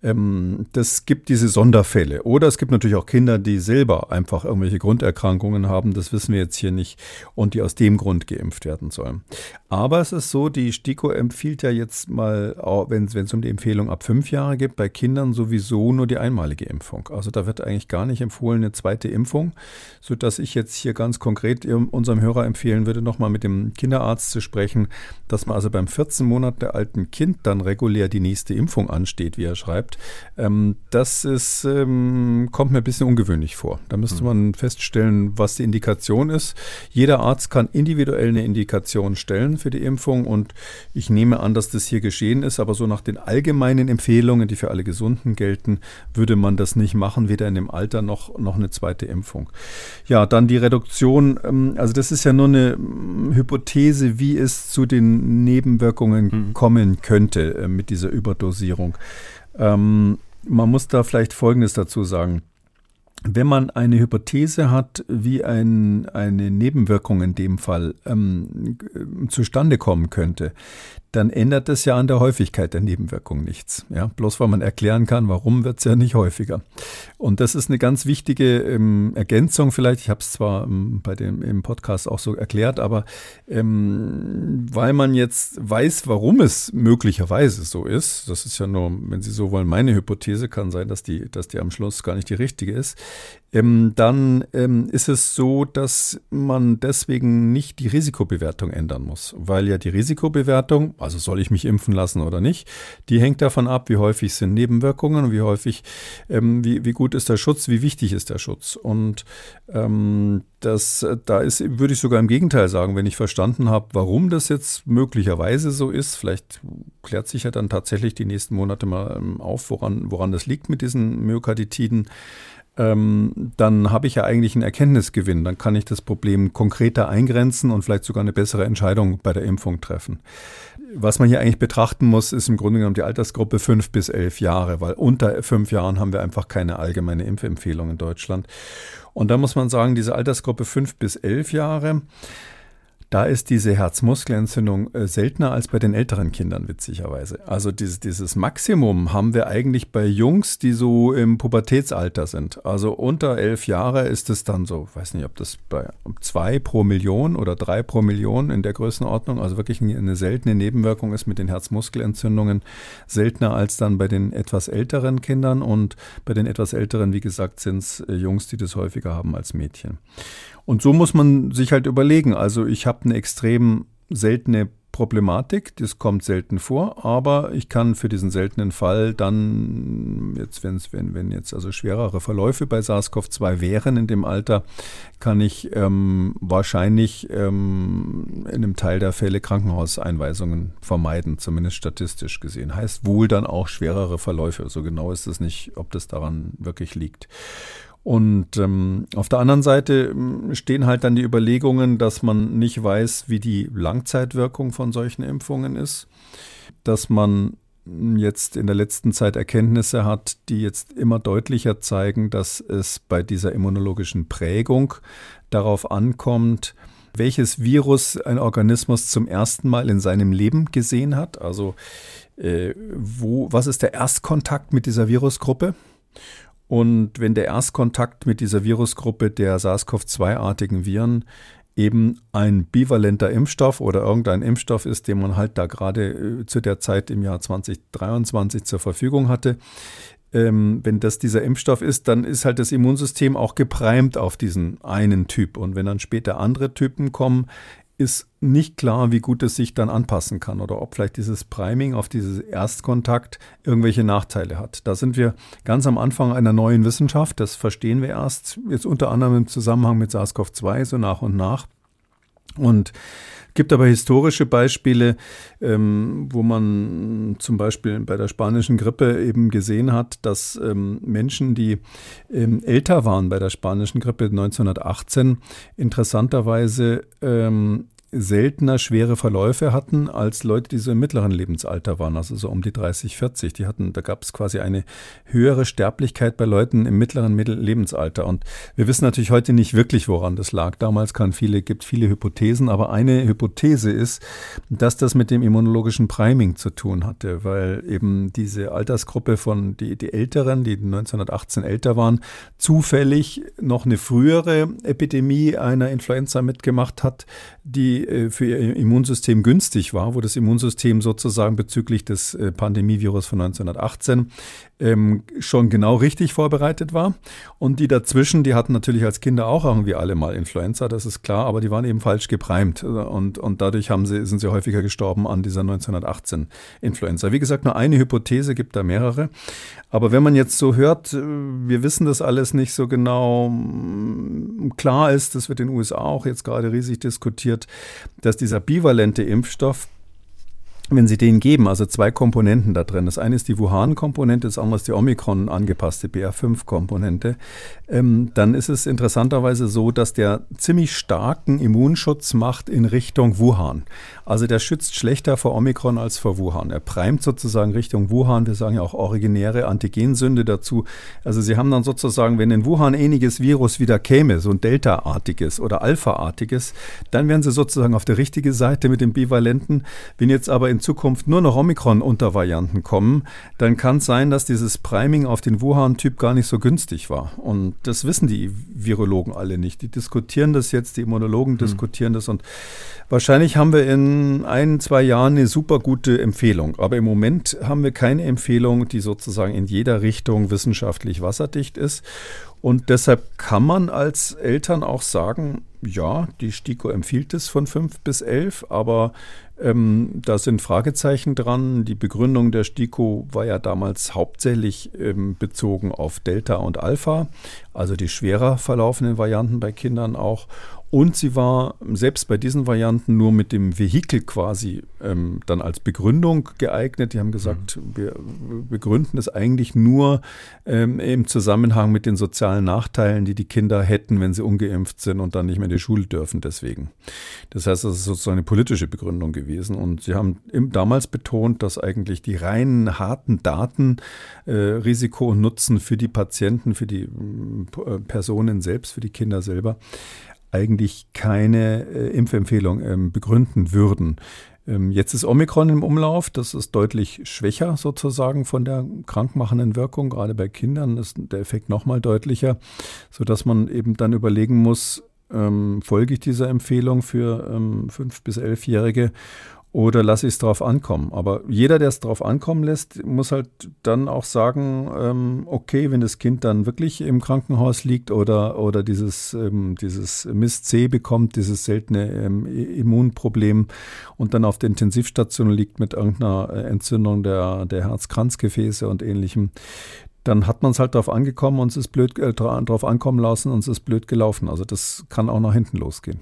Ähm, das gibt diese Sonderfälle. Oder es gibt natürlich auch Kinder, die selber einfach irgendwelche Grunderkrankungen haben, das wissen wir jetzt hier nicht, und die aus dem Grund geimpft werden sollen. Aber es ist so, die STIKO empfiehlt ja jetzt mal, wenn es um die Empfehlung ab fünf Jahre geht, bei Kindern sowieso nur die einmalige Impfung. Also da wird eigentlich gar nicht empfohlen eine zweite Impfung, sodass ich jetzt hier ganz konkret unserem Hörer empfehlen würde, nochmal mit dem Kinderarzt zu sprechen, dass man also beim 14 Monate alten Kind dann regulär die nächste Impfung ansteht, wie er schreibt. Ähm, das ist, ähm, kommt mir ein bisschen ungewöhnlich vor. Da müsste hm. man feststellen, was die Indikation ist. Jeder Arzt kann individuell eine Indikation stellen für die Impfung und ich nehme an, dass das hier geschehen ist, aber so nach den allgemeinen Empfehlungen, die für alle Gesunden gelten, würde man das nicht machen, weder in dem Alter noch, noch eine zweite Impfung. Ja, dann die Reduktion, ähm, also das ist ja nur eine ähm, Hypothese, wie es zu den Nebenwirkungen mhm. kommen könnte äh, mit dieser Überdosierung. Ähm, man muss da vielleicht Folgendes dazu sagen. Wenn man eine Hypothese hat, wie ein, eine Nebenwirkung in dem Fall ähm, zustande kommen könnte, dann ändert es ja an der Häufigkeit der Nebenwirkung nichts. Ja, bloß weil man erklären kann, warum wird es ja nicht häufiger. Und das ist eine ganz wichtige ähm, Ergänzung vielleicht. Ich habe es zwar ähm, bei dem im Podcast auch so erklärt, aber ähm, weil man jetzt weiß, warum es möglicherweise so ist, das ist ja nur, wenn Sie so wollen, meine Hypothese kann sein, dass die, dass die am Schluss gar nicht die richtige ist ähm, dann ähm, ist es so, dass man deswegen nicht die Risikobewertung ändern muss, weil ja die Risikobewertung, also soll ich mich impfen lassen oder nicht, die hängt davon ab, wie häufig sind Nebenwirkungen, wie häufig, ähm, wie, wie gut ist der Schutz, wie wichtig ist der Schutz. Und ähm, das, da ist, würde ich sogar im Gegenteil sagen, wenn ich verstanden habe, warum das jetzt möglicherweise so ist, vielleicht klärt sich ja dann tatsächlich die nächsten Monate mal ähm, auf, woran, woran das liegt mit diesen Myokarditiden ähm, dann habe ich ja eigentlich einen Erkenntnisgewinn. Dann kann ich das Problem konkreter eingrenzen und vielleicht sogar eine bessere Entscheidung bei der Impfung treffen. Was man hier eigentlich betrachten muss, ist im Grunde genommen die Altersgruppe fünf bis elf Jahre, weil unter fünf Jahren haben wir einfach keine allgemeine Impfempfehlung in Deutschland. Und da muss man sagen, diese Altersgruppe fünf bis elf Jahre, da ist diese Herzmuskelentzündung äh, seltener als bei den älteren Kindern, witzigerweise. Also dieses, dieses Maximum haben wir eigentlich bei Jungs, die so im Pubertätsalter sind. Also unter elf Jahre ist es dann so, weiß nicht, ob das bei zwei pro Million oder drei pro Million in der Größenordnung, also wirklich eine seltene Nebenwirkung ist mit den Herzmuskelentzündungen, seltener als dann bei den etwas älteren Kindern und bei den etwas älteren, wie gesagt, sind es äh, Jungs, die das häufiger haben als Mädchen. Und so muss man sich halt überlegen. Also ich habe eine extrem seltene Problematik, das kommt selten vor, aber ich kann für diesen seltenen Fall dann, jetzt wenn's, wenn, wenn jetzt also schwerere Verläufe bei SARS-CoV-2 wären in dem Alter, kann ich ähm, wahrscheinlich ähm, in einem Teil der Fälle Krankenhauseinweisungen vermeiden, zumindest statistisch gesehen. Heißt wohl dann auch schwerere Verläufe. So genau ist es nicht, ob das daran wirklich liegt. Und ähm, auf der anderen Seite ähm, stehen halt dann die Überlegungen, dass man nicht weiß, wie die Langzeitwirkung von solchen Impfungen ist, dass man jetzt in der letzten Zeit Erkenntnisse hat, die jetzt immer deutlicher zeigen, dass es bei dieser immunologischen Prägung darauf ankommt, welches Virus ein Organismus zum ersten Mal in seinem Leben gesehen hat. Also äh, wo, was ist der Erstkontakt mit dieser Virusgruppe? Und wenn der Erstkontakt mit dieser Virusgruppe der SARS-CoV-2-artigen Viren eben ein bivalenter Impfstoff oder irgendein Impfstoff ist, den man halt da gerade äh, zu der Zeit im Jahr 2023 zur Verfügung hatte, ähm, wenn das dieser Impfstoff ist, dann ist halt das Immunsystem auch geprimed auf diesen einen Typ. Und wenn dann später andere Typen kommen, ist nicht klar, wie gut es sich dann anpassen kann oder ob vielleicht dieses Priming auf dieses Erstkontakt irgendwelche Nachteile hat. Da sind wir ganz am Anfang einer neuen Wissenschaft. Das verstehen wir erst jetzt unter anderem im Zusammenhang mit SARS-CoV-2 so nach und nach. Und gibt aber historische Beispiele, ähm, wo man zum Beispiel bei der spanischen Grippe eben gesehen hat, dass ähm, Menschen, die ähm, älter waren bei der spanischen Grippe 1918, interessanterweise ähm, seltener schwere Verläufe hatten als Leute, die so im mittleren Lebensalter waren, also so um die 30, 40. Die hatten, da gab es quasi eine höhere Sterblichkeit bei Leuten im mittleren Lebensalter. Und wir wissen natürlich heute nicht wirklich, woran das lag. Damals kann viele, gibt viele Hypothesen, aber eine Hypothese ist, dass das mit dem immunologischen Priming zu tun hatte, weil eben diese Altersgruppe von die, die Älteren, die 1918 älter waren, zufällig noch eine frühere Epidemie einer Influenza mitgemacht hat, die äh, für ihr Immunsystem günstig war, wo das Immunsystem sozusagen bezüglich des äh, Pandemievirus von 1918 ähm, schon genau richtig vorbereitet war. Und die dazwischen, die hatten natürlich als Kinder auch irgendwie alle mal Influenza, das ist klar, aber die waren eben falsch geprimed. Und, und dadurch haben sie, sind sie häufiger gestorben an dieser 1918 Influenza. Wie gesagt, nur eine Hypothese, gibt da mehrere. Aber wenn man jetzt so hört, äh, wir wissen das alles nicht so genau, klar ist, das wird in den USA auch jetzt gerade riesig diskutiert, dass dieser bivalente Impfstoff wenn Sie den geben, also zwei Komponenten da drin. Das eine ist die Wuhan-Komponente, das andere ist die Omikron angepasste BR5-Komponente. Ähm, dann ist es interessanterweise so, dass der ziemlich starken Immunschutz macht in Richtung Wuhan. Also der schützt schlechter vor Omikron als vor Wuhan. Er primet sozusagen Richtung Wuhan. Wir sagen ja auch originäre Antigensünde dazu. Also Sie haben dann sozusagen, wenn in Wuhan ähnliches Virus wieder käme, so ein Delta-artiges oder Alpha-artiges, dann wären Sie sozusagen auf der richtigen Seite mit dem Bivalenten. Wenn jetzt aber in Zukunft nur noch Omikron-Untervarianten kommen, dann kann es sein, dass dieses Priming auf den Wuhan-Typ gar nicht so günstig war. Und das wissen die Virologen alle nicht. Die diskutieren das jetzt, die Immunologen mhm. diskutieren das und wahrscheinlich haben wir in ein, zwei Jahren eine super gute Empfehlung. Aber im Moment haben wir keine Empfehlung, die sozusagen in jeder Richtung wissenschaftlich wasserdicht ist. Und deshalb kann man als Eltern auch sagen, ja, die STIKO empfiehlt es von fünf bis elf, aber ähm, da sind Fragezeichen dran. Die Begründung der STIKO war ja damals hauptsächlich ähm, bezogen auf Delta und Alpha, also die schwerer verlaufenden Varianten bei Kindern auch. Und sie war selbst bei diesen Varianten nur mit dem Vehikel quasi ähm, dann als Begründung geeignet. Die haben gesagt, mhm. wir begründen es eigentlich nur ähm, im Zusammenhang mit den sozialen Nachteilen, die die Kinder hätten, wenn sie ungeimpft sind und dann nicht mehr in die Schule dürfen deswegen. Das heißt, das ist sozusagen eine politische Begründung gewesen. Und sie haben damals betont, dass eigentlich die reinen harten Daten äh, Risiko und Nutzen für die Patienten, für die äh, Personen selbst, für die Kinder selber eigentlich keine äh, Impfempfehlung ähm, begründen würden. Ähm, jetzt ist Omikron im Umlauf, das ist deutlich schwächer sozusagen von der krankmachenden Wirkung. Gerade bei Kindern ist der Effekt nochmal deutlicher, sodass man eben dann überlegen muss, ähm, folge ich dieser Empfehlung für ähm, fünf bis elfjährige oder lasse ich es drauf ankommen? Aber jeder, der es drauf ankommen lässt, muss halt dann auch sagen, ähm, okay, wenn das Kind dann wirklich im Krankenhaus liegt oder, oder dieses, ähm, dieses Mist C bekommt, dieses seltene ähm, Immunproblem und dann auf der Intensivstation liegt mit irgendeiner äh, Entzündung der, der Herzkranzgefäße und ähnlichem, dann hat man es halt drauf angekommen und es ist blöd äh, drauf ankommen lassen und es ist blöd gelaufen. Also das kann auch nach hinten losgehen.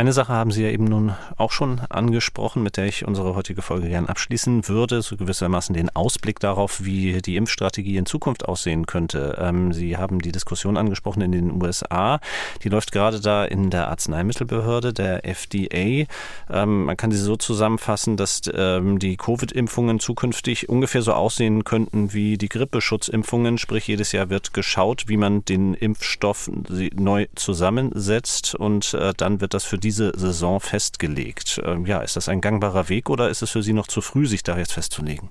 Eine Sache haben Sie ja eben nun auch schon angesprochen, mit der ich unsere heutige Folge gern abschließen würde, so gewissermaßen den Ausblick darauf, wie die Impfstrategie in Zukunft aussehen könnte. Ähm, Sie haben die Diskussion angesprochen in den USA. Die läuft gerade da in der Arzneimittelbehörde, der FDA. Ähm, man kann sie so zusammenfassen, dass ähm, die Covid-Impfungen zukünftig ungefähr so aussehen könnten wie die Grippeschutzimpfungen. Sprich, jedes Jahr wird geschaut, wie man den Impfstoff neu zusammensetzt und äh, dann wird das für diese Saison festgelegt. Ähm, ja, ist das ein gangbarer Weg oder ist es für Sie noch zu früh, sich da jetzt festzulegen?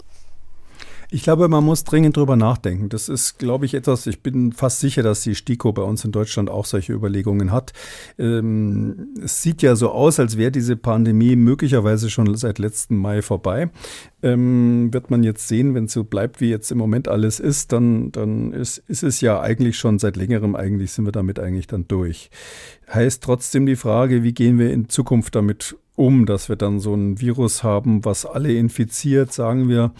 Ich glaube, man muss dringend drüber nachdenken. Das ist, glaube ich, etwas, ich bin fast sicher, dass die STIKO bei uns in Deutschland auch solche Überlegungen hat. Ähm, es sieht ja so aus, als wäre diese Pandemie möglicherweise schon seit letzten Mai vorbei. Ähm, wird man jetzt sehen, wenn es so bleibt, wie jetzt im Moment alles ist, dann, dann ist, ist es ja eigentlich schon seit längerem, eigentlich sind wir damit eigentlich dann durch. Heißt trotzdem die Frage, wie gehen wir in Zukunft damit um, dass wir dann so ein Virus haben, was alle infiziert, sagen wir,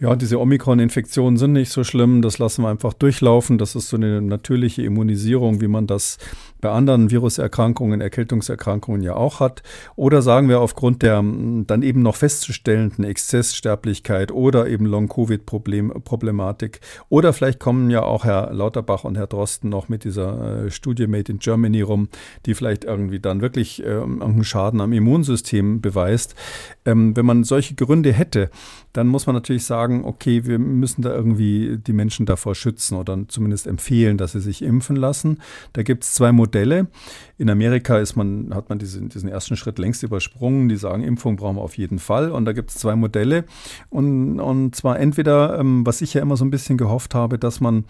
ja, diese Omikron-Infektionen sind nicht so schlimm, das lassen wir einfach durchlaufen. Das ist so eine natürliche Immunisierung, wie man das bei anderen Viruserkrankungen, Erkältungserkrankungen ja auch hat. Oder sagen wir aufgrund der dann eben noch festzustellenden Exzesssterblichkeit oder eben Long-Covid-Problematik. Oder vielleicht kommen ja auch Herr Lauterbach und Herr Drosten noch mit dieser äh, Studie Made in Germany rum, die vielleicht irgendwie dann wirklich äh, einen Schaden am Immunsystem Immunsystem beweist. Ähm, wenn man solche Gründe hätte, dann muss man natürlich sagen, okay, wir müssen da irgendwie die Menschen davor schützen oder zumindest empfehlen, dass sie sich impfen lassen. Da gibt es zwei Modelle. In Amerika ist man, hat man diesen, diesen ersten Schritt längst übersprungen. Die sagen, Impfung brauchen wir auf jeden Fall. Und da gibt es zwei Modelle. Und, und zwar entweder, ähm, was ich ja immer so ein bisschen gehofft habe, dass man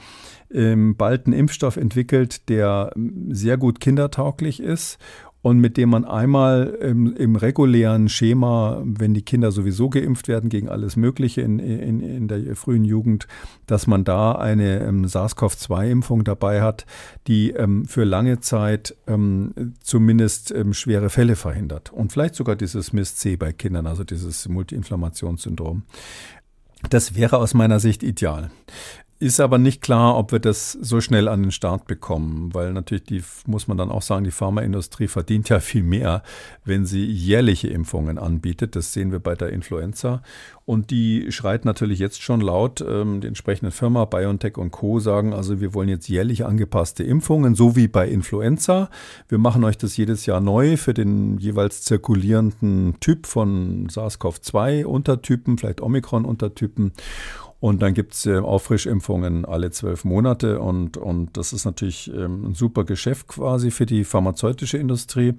ähm, bald einen Impfstoff entwickelt, der ähm, sehr gut kindertauglich ist und mit dem man einmal im, im, regulären Schema, wenn die Kinder sowieso geimpft werden gegen alles Mögliche in, in, in der frühen Jugend, dass man da eine ähm, SARS-CoV-2-Impfung dabei hat, die ähm, für lange Zeit ähm, zumindest ähm, schwere Fälle verhindert. Und vielleicht sogar dieses MIS-C bei Kindern, also dieses Multi-Inflammationssyndrom. Das wäre aus meiner Sicht ideal. Ist aber nicht klar, ob wir das so schnell an den Start bekommen, weil natürlich die, muss man dann auch sagen, die Pharmaindustrie verdient ja viel mehr, wenn sie jährliche Impfungen anbietet. Das sehen wir bei der Influenza. Und die schreit natürlich jetzt schon laut, ähm, die entsprechende Firma BioNTech und Co. sagen, also wir wollen jetzt jährlich angepasste Impfungen, so wie bei Influenza. Wir machen euch das jedes Jahr neu für den jeweils zirkulierenden Typ von SARS-CoV-2, Untertypen, vielleicht Omikron-Untertypen. Und dann gibt's äh, Auffrischimpfungen alle zwölf Monate und, und das ist natürlich ähm, ein super Geschäft quasi für die pharmazeutische Industrie.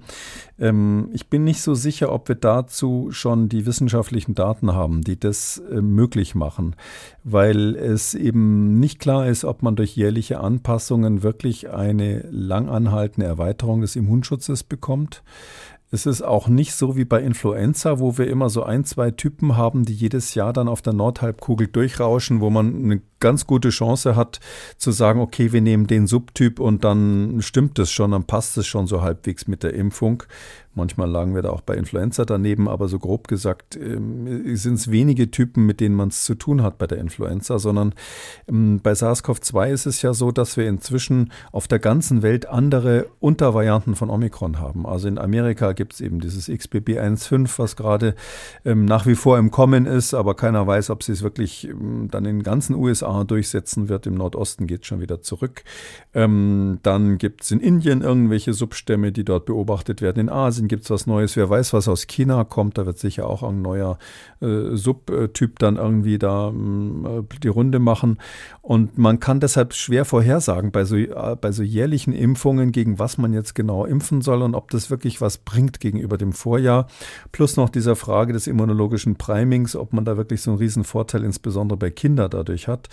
Ähm, ich bin nicht so sicher, ob wir dazu schon die wissenschaftlichen Daten haben, die das äh, möglich machen, weil es eben nicht klar ist, ob man durch jährliche Anpassungen wirklich eine langanhaltende Erweiterung des Immunschutzes bekommt. Es ist auch nicht so wie bei Influenza, wo wir immer so ein, zwei Typen haben, die jedes Jahr dann auf der Nordhalbkugel durchrauschen, wo man eine ganz gute Chance hat zu sagen, okay, wir nehmen den Subtyp und dann stimmt es schon, dann passt es schon so halbwegs mit der Impfung. Manchmal lagen wir da auch bei Influenza daneben, aber so grob gesagt ähm, sind es wenige Typen, mit denen man es zu tun hat bei der Influenza, sondern ähm, bei SARS-CoV-2 ist es ja so, dass wir inzwischen auf der ganzen Welt andere Untervarianten von Omikron haben. Also in Amerika gibt es eben dieses XBB1.5, was gerade ähm, nach wie vor im Kommen ist, aber keiner weiß, ob sie es wirklich dann in den ganzen USA durchsetzen wird. Im Nordosten geht es schon wieder zurück. dann gibt es in Indien irgendwelche Substämme, die dort beobachtet werden. In Asien gibt es was Neues. Wer weiß, was aus China kommt. Da wird sicher auch ein neuer äh, Subtyp dann irgendwie da äh, die Runde machen. Und man kann deshalb schwer vorhersagen bei so, äh, bei so jährlichen Impfungen, gegen was man jetzt genau impfen soll und ob das wirklich was bringt gegenüber dem Vorjahr. Plus noch dieser Frage des immunologischen Primings, ob man da wirklich so einen riesen Vorteil insbesondere bei Kindern dadurch hat.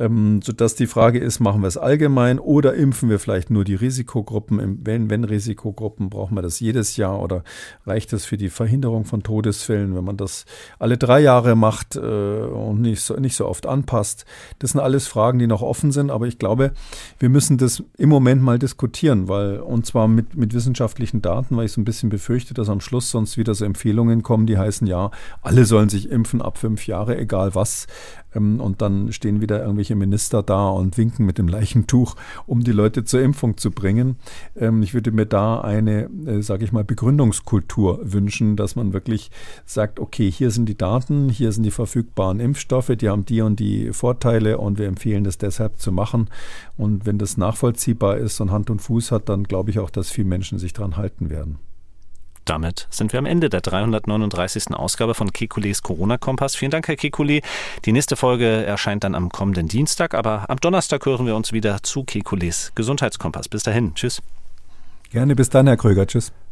Ähm, sodass die Frage ist, machen wir es allgemein oder impfen wir vielleicht nur die Risikogruppen? Wenn, wenn Risikogruppen, brauchen wir das jedes Jahr oder reicht es für die Verhinderung von Todesfällen, wenn man das alle drei Jahre macht äh, und nicht so, nicht so oft anpasst? Das sind alles Fragen, die noch offen sind, aber ich glaube, wir müssen das im Moment mal diskutieren, weil, und zwar mit, mit wissenschaftlichen Daten, weil ich so ein bisschen befürchte, dass am Schluss sonst wieder so Empfehlungen kommen, die heißen, ja, alle sollen sich impfen ab fünf Jahre, egal was. Ähm, und dann stehen wieder irgendwelche Minister da und winken mit dem Leichentuch, um die Leute zur Impfung zu bringen. Ähm, ich würde mir da eine, äh, sage ich mal, Begründungskultur wünschen, dass man wirklich sagt, okay, hier sind die Daten, hier sind die verfügbaren Impfstoffe, die haben die und die Vorteile und wir empfehlen das deshalb zu machen. Und wenn das nachvollziehbar ist und Hand und Fuß hat, dann glaube ich auch, dass viele Menschen sich daran halten werden. Damit sind wir am Ende der 339. Ausgabe von Kekules Corona-Kompass. Vielen Dank, Herr Kekule. Die nächste Folge erscheint dann am kommenden Dienstag, aber am Donnerstag hören wir uns wieder zu Kekules Gesundheitskompass. Bis dahin. Tschüss. Gerne bis dann, Herr Kröger. Tschüss.